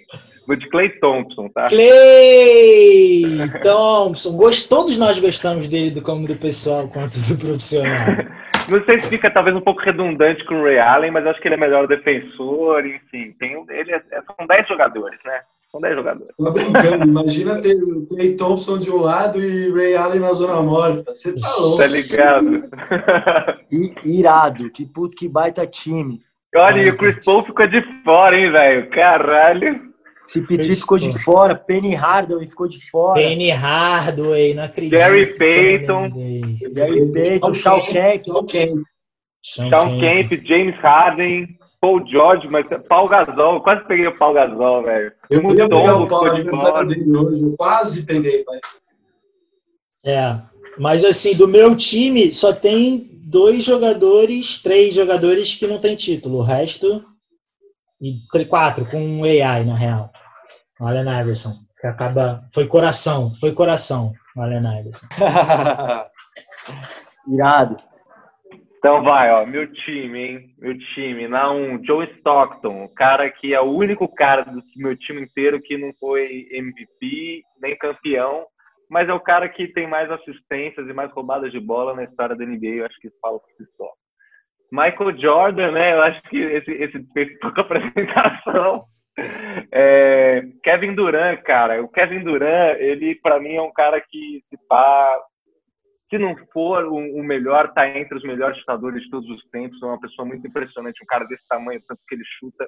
o de Clay Thompson, tá? Clay Thompson. Gost, todos nós gostamos dele do como do pessoal quanto do profissional. [laughs] Não sei se fica talvez um pouco redundante com o Ray Allen, mas acho que ele é melhor defensor, enfim. Tem, ele é, são 10 jogadores, né? São 10 jogadores. Tô brincando, imagina ter o Clay Thompson de um lado e Ray Allen na zona morta. Você tá louco. Tá ligado? [laughs] irado, que puto, que baita time. Olha, e o Chris Paul ficou de fora, hein, velho? Caralho. CP3 ficou de fora, Penny Hardaway ficou de fora. Penny Hardaway, não acredito. Gary Payton. Gary Payton, Shawn Kemp. Shawn Kemp, James Harden, Paul George, mas Paul Gasol, quase peguei o Paul Gasol, velho. Eu queria pegar o Paul de fora. Hoje, quase peguei, mas... É, mas assim, do meu time só tem dois jogadores, três jogadores que não tem título. O resto e quatro com um AI, na real. O Allen Iverson, que acaba. Foi coração, foi coração, o Allen Iverson. [laughs] Irado. Então vai, ó, meu time, hein? Meu time. Na 1, um, Joe Stockton, o cara que é o único cara do meu time inteiro que não foi MVP, nem campeão, mas é o cara que tem mais assistências e mais roubadas de bola na história da NBA, eu acho que isso fala por si só. Michael Jordan, né? Eu acho que esse, esse fez pouca [laughs] apresentação. É, Kevin Durant, cara. O Kevin Durant, ele para mim é um cara que se pá, se não for o, o melhor, está entre os melhores chutadores de todos os tempos. É uma pessoa muito impressionante, um cara desse tamanho, tanto que ele chuta,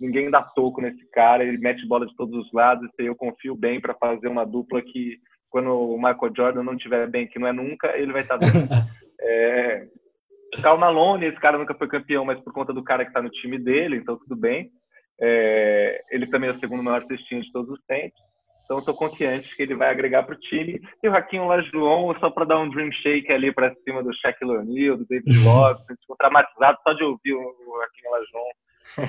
ninguém dá toco nesse cara, ele mete bola de todos os lados. E eu confio bem para fazer uma dupla que, quando o Michael Jordan não estiver bem, que não é nunca, ele vai estar bem. [laughs] é, Cal Malone, esse cara nunca foi campeão, mas por conta do cara que está no time dele, então tudo bem. É, ele também é o segundo maior cestinho de todos os tempos. Então estou confiante que ele vai agregar para o time. E o Raquinho Lajoão, só para dar um dream shake ali para cima do Shaquille O'Neal, do David [laughs] Love, ficou traumatizado só de ouvir o Raquinho Lajoão.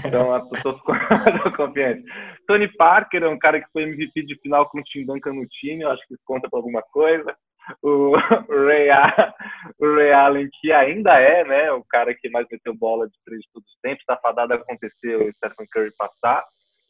Então estou [laughs] confiante. Tony Parker é um cara que foi MVP de final com o Tim Duncan no time, eu acho que isso conta para alguma coisa. O, Ray, o Ray Allen, que ainda é né, o cara que mais meteu bola de três de todos os tempos, está fadado a acontecer o Stephen Curry passar,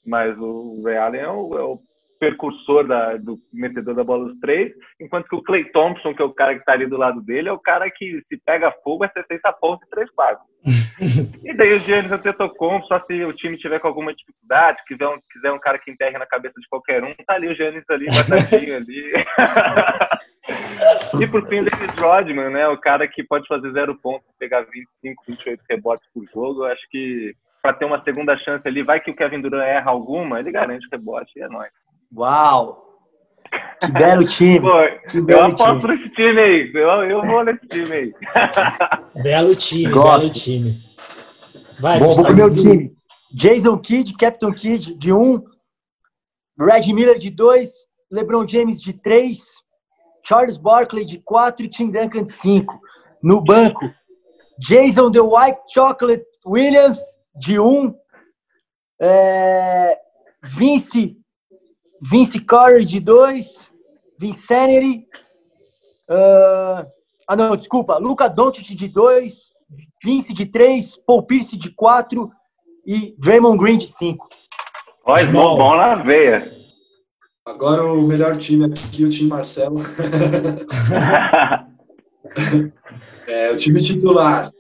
mas o Ray Allen é o, é o percursor da, do metedor da bola dos três, enquanto que o Clay Thompson, que é o cara que está ali do lado dele, é o cara que se pega fogo é 60 pontos e três quadros. [laughs] e daí o Giannis Antetokounmpo, só se o time tiver com alguma dificuldade, quiser um, quiser um cara que enterre na cabeça de qualquer um, tá ali o Giannis ali, batadinho ali. [laughs] e por fim, o David Rodman, né, o cara que pode fazer zero pontos, pegar 25, 28 rebotes por jogo, eu acho que para ter uma segunda chance ali, vai que o Kevin Durant erra alguma, ele garante rebote e é nóis. Uau! Que belo time. Pô, que belo eu aposto time. nesse time aí. Eu, eu vou nesse time aí. [laughs] belo time, Gosto. belo time. Vai, Bom, vou pro meu time. Jason Kidd, Captain Kidd, de 1. Um. Red Miller, de 2. LeBron James, de 3. Charles Barkley, de 4. E Tim Duncan, de 5. No banco, Jason The White Chocolate Williams, de 1. Um. É... Vince Vince Carter de 2, Vincenity, uh, ah não, desculpa, Luca Doncic de 2, Vince de 3, Paul Pierce de 4 e Draymond Green de 5. Ó, bom, bom na veia. Agora o melhor time aqui, o time Marcelo. [laughs] é, o time titular,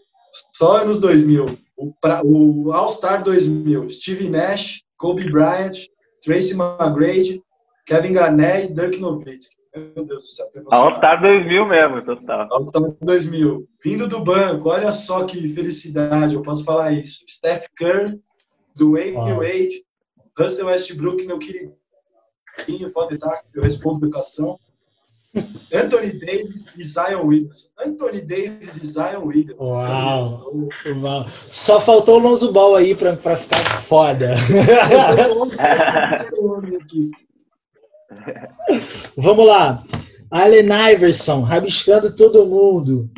só anos 2000. O, o All-Star 2000, Steve Nash, Kobe Bryant, Tracy McGrady, Kevin Garnett e Dirk Nowitzki. Meu Deus do céu. All-Star 2000 mesmo, total. All-Star 2000. Vindo do banco, olha só que felicidade, eu posso falar isso. Steph Curry, Dwayne wow. Wade, Russell Westbrook, meu queridinho, pode estar, eu respondo educação. [laughs] Anthony Davis e Zion Williams. Anthony Davis e Zion Williams. Uau! Só faltou o Lonzo Ball aí pra, pra ficar foda. [laughs] Vamos lá. Allen Iverson, rabiscando todo mundo.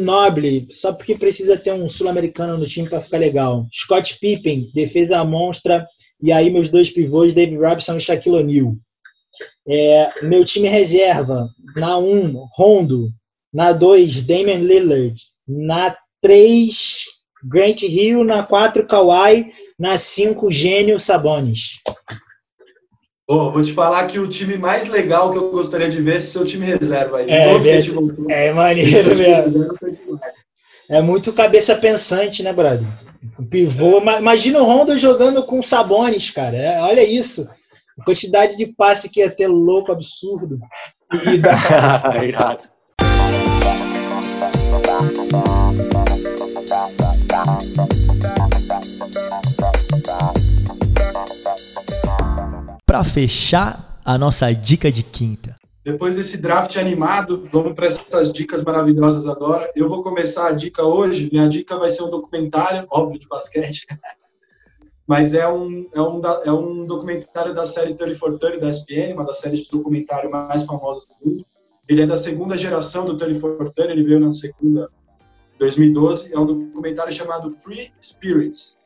Noble, só porque precisa ter um sul-americano no time para ficar legal. Scott Pippen, defesa monstra. E aí meus dois pivôs, David Robson e Shaquille O'Neal. É, meu time reserva, na 1, um, Rondo. Na 2, Damian Lillard. Na 3, Grant Hill. Na 4, Kawhi. Na 5, Gênio Sabonis. Oh, vou te falar que o time mais legal que eu gostaria de ver é seu time reserva aí. É, é, é maneiro mesmo. É muito cabeça pensante, né, brother? O pivô. Imagina o Rondo jogando com Sabonis, cara. É, olha isso. A quantidade de passe que ia ter louco, absurdo. E dá... [laughs] Para fechar a nossa dica de quinta. Depois desse draft animado, vamos para essas dicas maravilhosas agora. Eu vou começar a dica hoje. Minha dica vai ser um documentário, óbvio, de basquete. [laughs] Mas é um, é um, é um documentário da série 3430 da SPN, uma das séries de documentário mais famosas do mundo. Ele é da segunda geração do 3430, ele veio na segunda, 2012. É um documentário chamado Free Spirits.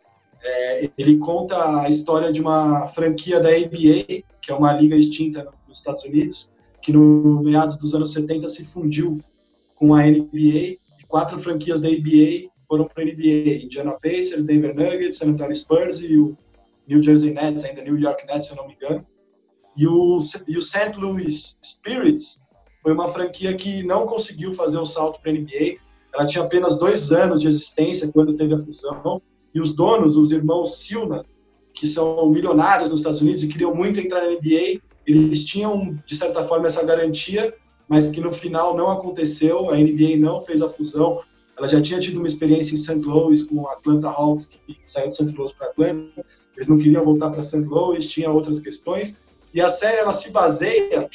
É, ele conta a história de uma franquia da ABA, que é uma liga extinta nos Estados Unidos, que no meados dos anos 70 se fundiu com a NBA. Quatro franquias da NBA foram para a NBA. Indiana Pacers, Denver Nuggets, San Antonio Spurs e o New Jersey Nets, ainda New York Nets, se eu não me engano. E o, e o St. Louis Spirits foi uma franquia que não conseguiu fazer o salto para a NBA. Ela tinha apenas dois anos de existência quando teve a fusão. E os donos, os irmãos Silna, que são milionários nos Estados Unidos e queriam muito entrar na NBA, eles tinham, de certa forma, essa garantia, mas que no final não aconteceu. A NBA não fez a fusão. Ela já tinha tido uma experiência em St. Louis com o Atlanta Hawks, que saiu de St. Louis para Atlanta. Eles não queriam voltar para St. Louis, tinha outras questões. E a série ela se baseia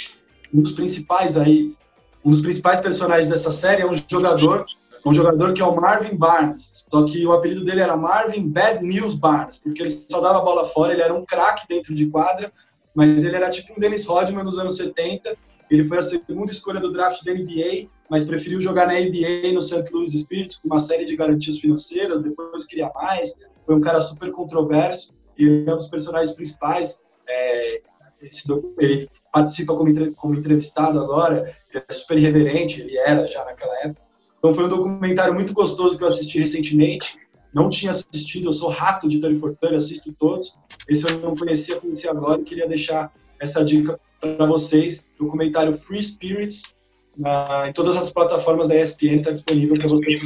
um dos principais aí, um dos principais personagens dessa série é um jogador, um jogador que é o Marvin Barnes. Só que o apelido dele era Marvin Bad News Barnes, porque ele só dava a bola fora, ele era um craque dentro de quadra, mas ele era tipo um Dennis Rodman nos anos 70. Ele foi a segunda escolha do draft da NBA, mas preferiu jogar na NBA no St. Louis Spirits com uma série de garantias financeiras, depois queria mais. Foi um cara super controverso e é um dos personagens principais. É, ele participa como, como entrevistado agora, ele é super irreverente, ele era já naquela época. Então foi um documentário muito gostoso que eu assisti recentemente. Não tinha assistido, eu sou rato de Tony assisto todos. Esse eu não conhecia, conheci agora e queria deixar essa dica para vocês. Documentário Free Spirits, na, em todas as plataformas da ESPN, está disponível para vocês.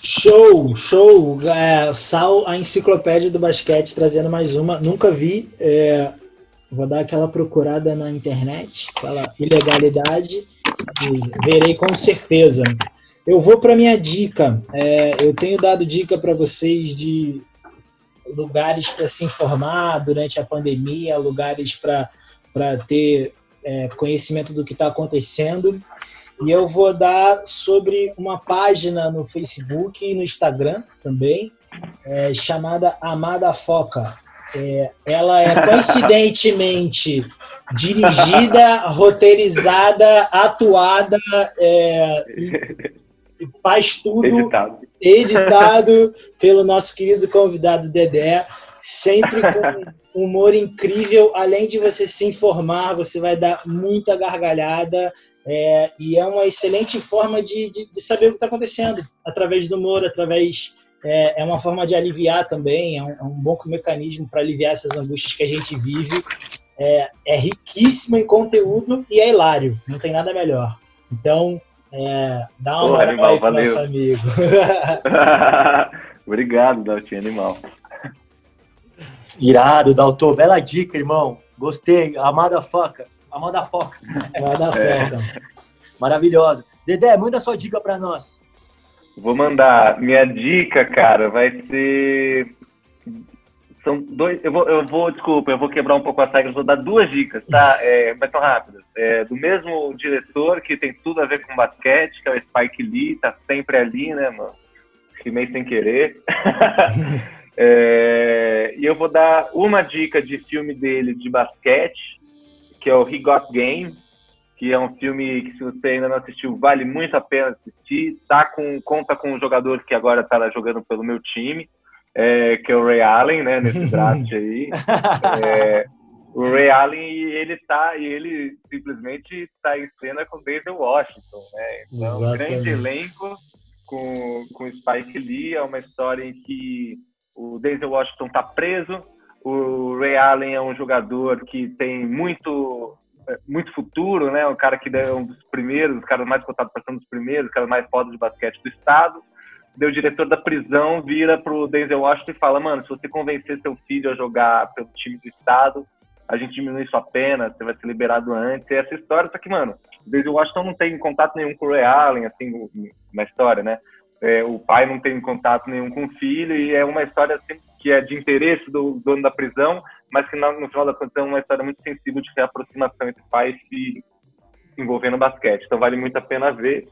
Show, show. É, Sal, a enciclopédia do basquete, trazendo mais uma. Nunca vi. É, vou dar aquela procurada na internet, aquela ilegalidade, verei com certeza. Eu vou para minha dica. É, eu tenho dado dica para vocês de lugares para se informar durante a pandemia, lugares para ter é, conhecimento do que está acontecendo. E eu vou dar sobre uma página no Facebook e no Instagram também, é, chamada Amada Foca. É, ela é [laughs] coincidentemente dirigida, roteirizada, atuada, é, [laughs] faz tudo editado. editado [laughs] pelo nosso querido convidado Dedé, sempre com [laughs] humor incrível. Além de você se informar, você vai dar muita gargalhada. É, e é uma excelente forma de, de, de saber o que está acontecendo através do humor, através é, é, uma forma de aliviar também, é um, é um bom mecanismo para aliviar essas angústias que a gente vive. É, é riquíssimo em conteúdo e é hilário, não tem nada melhor. Então, é, dá uma moral aí pro nosso amigo. [laughs] Obrigado, Daltinho Animal. Irado, Dalton. Bela dica, irmão. Gostei. Amada foca. Amada foca. Amada foca. É. Maravilhosa. Dedé, manda sua dica para nós. Vou mandar. Minha dica, cara, vai ser. São dois. Eu vou, eu vou, desculpa, eu vou quebrar um pouco as regras, vou dar duas dicas, tá? É, mas tão rápidas. É, do mesmo diretor, que tem tudo a ver com basquete, que é o Spike Lee, tá sempre ali, né, mano? Rimei sem querer. [laughs] É, e eu vou dar uma dica de filme dele de basquete, que é o He Got Game, que é um filme que se você ainda não assistiu, vale muito a pena assistir. Tá com, conta com um jogador que agora está jogando pelo meu time, é, que é o Ray Allen, né, nesse [laughs] draft aí. É, o Ray Allen, ele tá, e ele simplesmente está em cena com Denzel Washington, né? Então, um grande elenco com, com Spike Lee, é uma história em que o Denzel Washington está preso. O Ray Allen é um jogador que tem muito é, muito futuro, né? Um cara que é um dos primeiros, os caras mais cotados para ser um dos primeiros, os caras mais fodas de basquete do estado. Daí o diretor da prisão vira pro Denzel Washington e fala: Mano, se você convencer seu filho a jogar pelo time do estado, a gente diminui sua pena, você vai ser liberado antes. E essa história, só que, mano, o Denzel Washington não tem contato nenhum com o Ray Allen, assim, na história, né? é, o pai não tem contato nenhum com o filho e é uma história assim, que é de interesse do dono da prisão, mas que no, final da contas é uma história muito sensível de reaproximação entre pai e filho envolvendo basquete. Então vale muito a pena ver.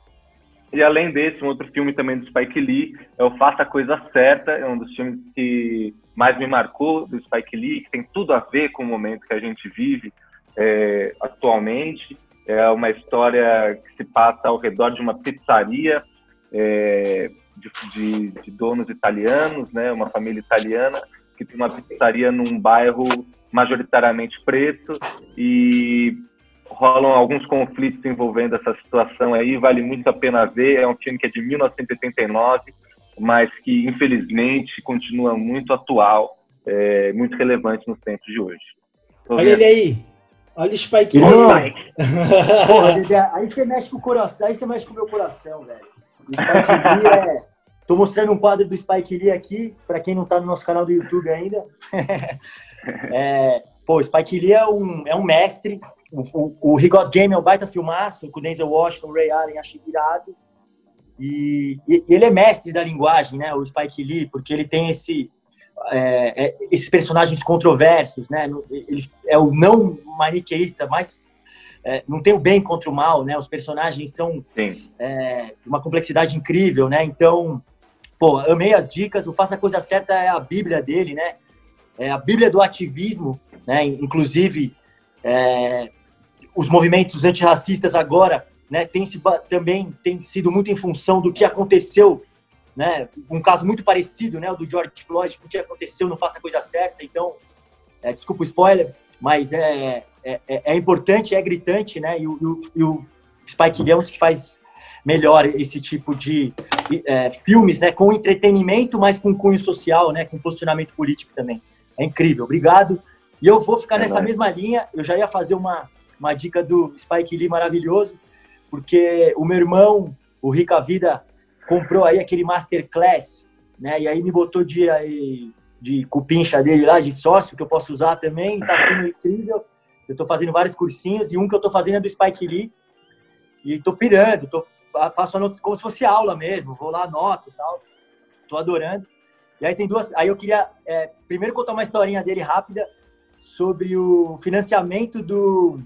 E além desse, um outro filme também do Spike Lee é o Faça a Coisa Certa, é um dos filmes que mais me marcou do Spike Lee, que tem tudo a ver com o momento que a gente vive é, atualmente. É uma história que se passa ao redor de uma pizzaria é, de, de, de, donos italianos, né, uma família italiana que tem uma pizzaria num bairro majoritariamente preto e rolam alguns conflitos envolvendo essa situação aí, vale muito a pena ver. É um time que é de 1989, mas que infelizmente continua muito atual, é, muito relevante nos tempos de hoje. Tô Olha vendo. ele aí, olha o Spike. Spike. Porra, aí você mexe com o coração, aí você mexe com o meu coração, velho. O Spike Lee é... Tô mostrando um quadro do Spike Lee aqui, para quem não tá no nosso canal do YouTube ainda. [laughs] é, pô, Spike Lee é um, é um mestre, o, o, He Got Game é um baita filmaço, com Denzel Washington, Ray Allen, achei virado. E, e, ele é mestre da linguagem, né, o Spike Lee, porque ele tem esse, é, é, esses personagens controversos, né, ele é o não maniqueísta, mas é, não tem o bem contra o mal, né, os personagens são é, uma complexidade incrível, né, então, pô, amei as dicas, o Faça a Coisa Certa é a bíblia dele, né, é a bíblia do ativismo, né, inclusive é, os movimentos antirracistas agora né, tem se, também tem sido muito em função do que aconteceu, né, um caso muito parecido, né, o do George Floyd, o que aconteceu, não faça a coisa certa, então, é, desculpa o spoiler, mas é, é, é, é importante, é gritante, né, e o, e o Spike Lee é um que faz melhor esse tipo de é, filmes, né, com entretenimento, mas com cunho social, né, com posicionamento político também. É incrível, obrigado. E eu vou ficar é nessa mesma linha, eu já ia fazer uma uma dica do Spike Lee maravilhoso, porque o meu irmão, o Rica Vida, comprou aí aquele Masterclass, né? E aí me botou de, de cupincha dele lá, de sócio, que eu posso usar também, tá sendo incrível. Eu tô fazendo vários cursinhos e um que eu tô fazendo é do Spike Lee. E tô pirando, tô, faço anoto como se fosse aula mesmo, vou lá, anoto e tal. Tô adorando. E aí tem duas. Aí eu queria é, primeiro contar uma historinha dele rápida sobre o financiamento do,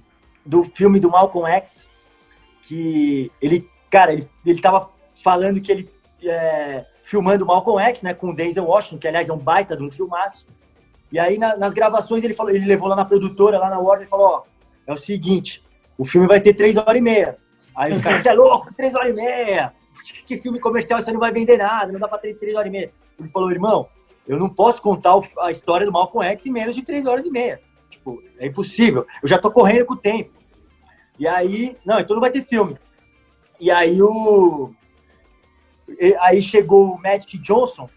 do filme do Malcolm X, que ele, cara, ele, ele tava falando que ele é, filmando Malcolm X, né, com o Denzel Washington, que aliás é um baita de um filmaço. E aí na, nas gravações ele falou, ele levou lá na produtora, lá na Warner, e falou, ó, é o seguinte, o filme vai ter três horas e meia. Aí os caras, você é louco, três horas e meia? Que filme comercial, você não vai vender nada, não dá pra ter três horas e meia. Ele falou, irmão, eu não posso contar a história do Malcolm X em menos de três horas e meia. Tipo, é impossível. Eu já tô correndo com o tempo. E aí, não, então não vai ter filme. E aí o aí chegou o Magic Johnson,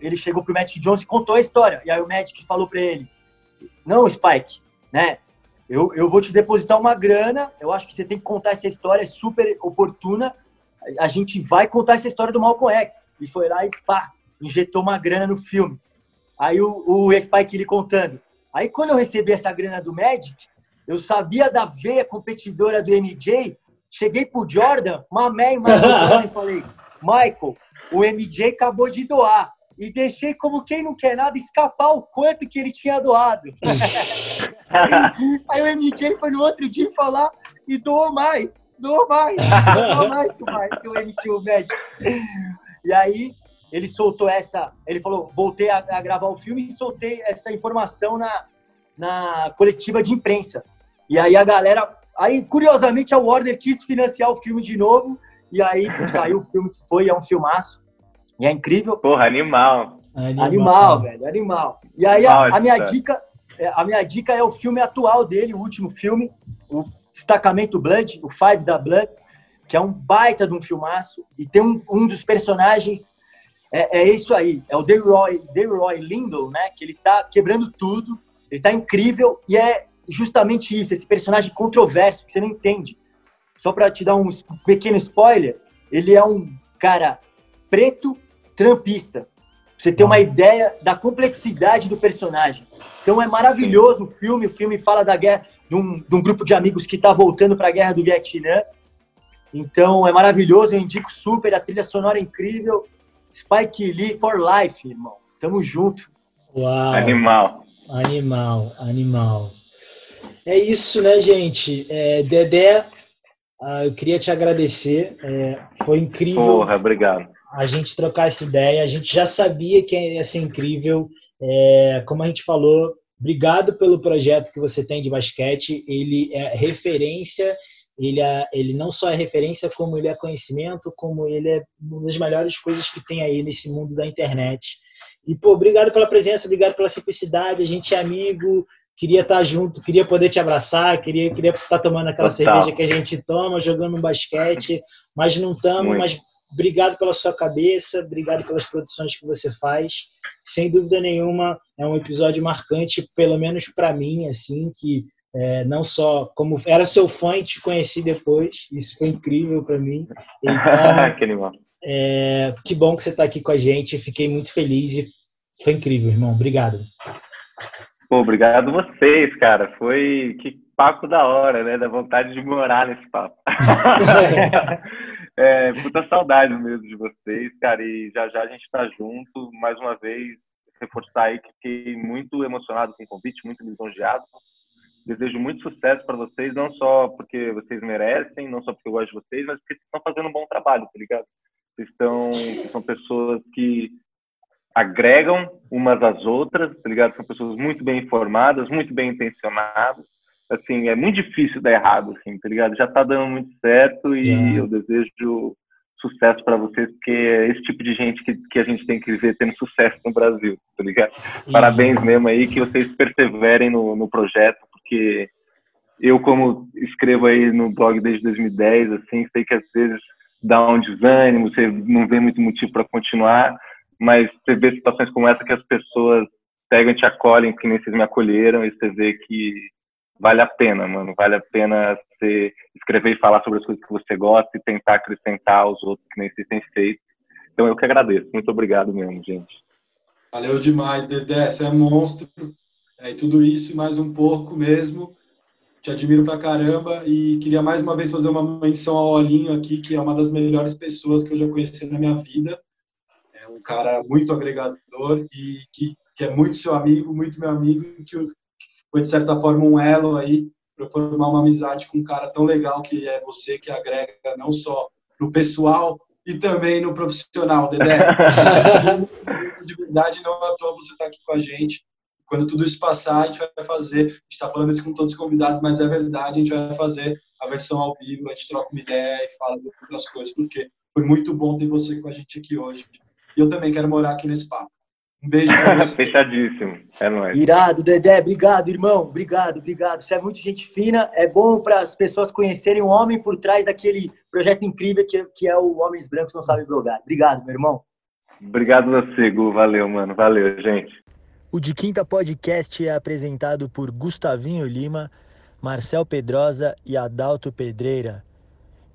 ele chegou pro Magic Johnson e contou a história. E aí o Magic falou para ele: "Não, Spike, né? Eu, eu vou te depositar uma grana, eu acho que você tem que contar essa história, é super oportuna. A gente vai contar essa história do Malcolm X". E foi lá e pá, injetou uma grana no filme. Aí o, o Spike ele contando. Aí quando eu recebi essa grana do Magic, eu sabia da veia competidora do MJ. Cheguei pro Jordan, mamei, mamei, [laughs] e falei, Michael, o MJ acabou de doar. E deixei como quem não quer nada escapar o quanto que ele tinha doado. [laughs] aí, o MJ foi no outro dia falar e doou mais. Doou mais. Doou mais que o, que o MJ, o médico. E aí ele soltou essa. Ele falou: voltei a, a gravar o filme e soltei essa informação na, na coletiva de imprensa. E aí a galera. Aí, curiosamente, a Warner quis financiar o filme de novo. E aí [laughs] saiu o filme que foi, é um filmaço. E é incrível. Porra, animal. Animal, animal velho, animal. E aí a, a, minha dica. É, a minha dica é o filme atual dele, o último filme, o Destacamento Blood, o Five da Blood, que é um baita de um filmaço. E tem um, um dos personagens é, é, isso aí, é o Delroy, Delroy Lindo, né? Que ele tá quebrando tudo, ele tá incrível e é justamente isso, esse personagem controverso que você não entende. Só para te dar um pequeno spoiler, ele é um cara preto trampista. Pra você ter uma ideia da complexidade do personagem. Então é maravilhoso o filme. O filme fala da guerra de um, de um grupo de amigos que está voltando para a guerra do Vietnã. Então é maravilhoso. Eu indico super. A trilha sonora é incrível. Spike Lee for life, irmão. Tamo junto. Uau. Animal. Animal, animal. É isso, né, gente? É, Dedé, ah, eu queria te agradecer. É, foi incrível. Porra, obrigado. A gente trocar essa ideia. A gente já sabia que ia ser incrível. É, como a gente falou, obrigado pelo projeto que você tem de basquete. Ele é referência. Ele, é, ele não só é referência, como ele é conhecimento, como ele é uma das melhores coisas que tem aí nesse mundo da internet. E, pô, obrigado pela presença, obrigado pela simplicidade. A gente é amigo, queria estar junto, queria poder te abraçar, queria, queria estar tomando aquela Total. cerveja que a gente toma, jogando um basquete, mas não estamos, mas obrigado pela sua cabeça, obrigado pelas produções que você faz. Sem dúvida nenhuma, é um episódio marcante, pelo menos para mim, assim, que é, não só como era seu fã e te conheci depois, isso foi incrível para mim. Então, [laughs] que, é, que bom que você está aqui com a gente, fiquei muito feliz e foi incrível, irmão. Obrigado. Pô, obrigado vocês, cara. Foi que papo da hora, né? Da vontade de morar nesse papo. [laughs] é, puta saudade mesmo de vocês, cara. E já já a gente tá junto. Mais uma vez, reforçar aí que fiquei muito emocionado com o convite, muito lisonjeado. Desejo muito sucesso para vocês, não só porque vocês merecem, não só porque eu gosto de vocês, mas porque vocês estão fazendo um bom trabalho, tá ligado? Vocês estão, são pessoas que agregam umas às outras, tá ligado? São pessoas muito bem informadas, muito bem intencionadas. Assim, é muito difícil dar errado, assim, tá ligado? Já tá dando muito certo e é. eu desejo sucesso para vocês, porque é esse tipo de gente que, que a gente tem que ver tendo sucesso no Brasil, tá ligado? Parabéns mesmo aí, que vocês perseverem no, no projeto, porque eu, como escrevo aí no blog desde 2010, assim, sei que às vezes dá um desânimo, você não vê muito motivo para continuar, mas você vê situações como essa que as pessoas pegam e te acolhem, que nem vocês me acolheram, e você vê que vale a pena, mano. Vale a pena você escrever e falar sobre as coisas que você gosta e tentar acrescentar aos outros que nem vocês têm feito. Então eu que agradeço. Muito obrigado mesmo, gente. Valeu demais, Dedé. Você é monstro. É, e tudo isso e mais um pouco mesmo. Te admiro pra caramba e queria mais uma vez fazer uma menção ao Olinho aqui, que é uma das melhores pessoas que eu já conheci na minha vida um cara muito agregador e que, que é muito seu amigo, muito meu amigo, que foi, de certa forma, um elo aí para formar uma amizade com um cara tão legal que é você, que agrega não só no pessoal e também no profissional, Dedé. [laughs] de verdade, não é à toa você estar tá aqui com a gente. Quando tudo isso passar, a gente vai fazer. A gente está falando isso com todos os convidados, mas é verdade, a gente vai fazer a versão ao vivo, a gente troca uma ideia e fala outras coisas, porque foi muito bom ter você com a gente aqui hoje. E eu também quero morar aqui nesse papo. Um beijo pra [laughs] você. Fechadíssimo. É nóis. Irado, Dedé. Obrigado, irmão. Obrigado, obrigado. Você é muito gente fina. É bom para as pessoas conhecerem o homem por trás daquele projeto incrível que, que é o Homens Brancos Não Sabem Blogar. Obrigado, meu irmão. Obrigado a você, Gu. Valeu, mano. Valeu, gente. O De Quinta Podcast é apresentado por Gustavinho Lima, Marcel Pedrosa e Adalto Pedreira.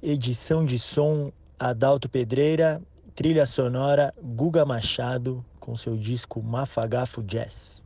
Edição de som Adalto Pedreira Trilha sonora Guga Machado com seu disco Mafagafo Jazz.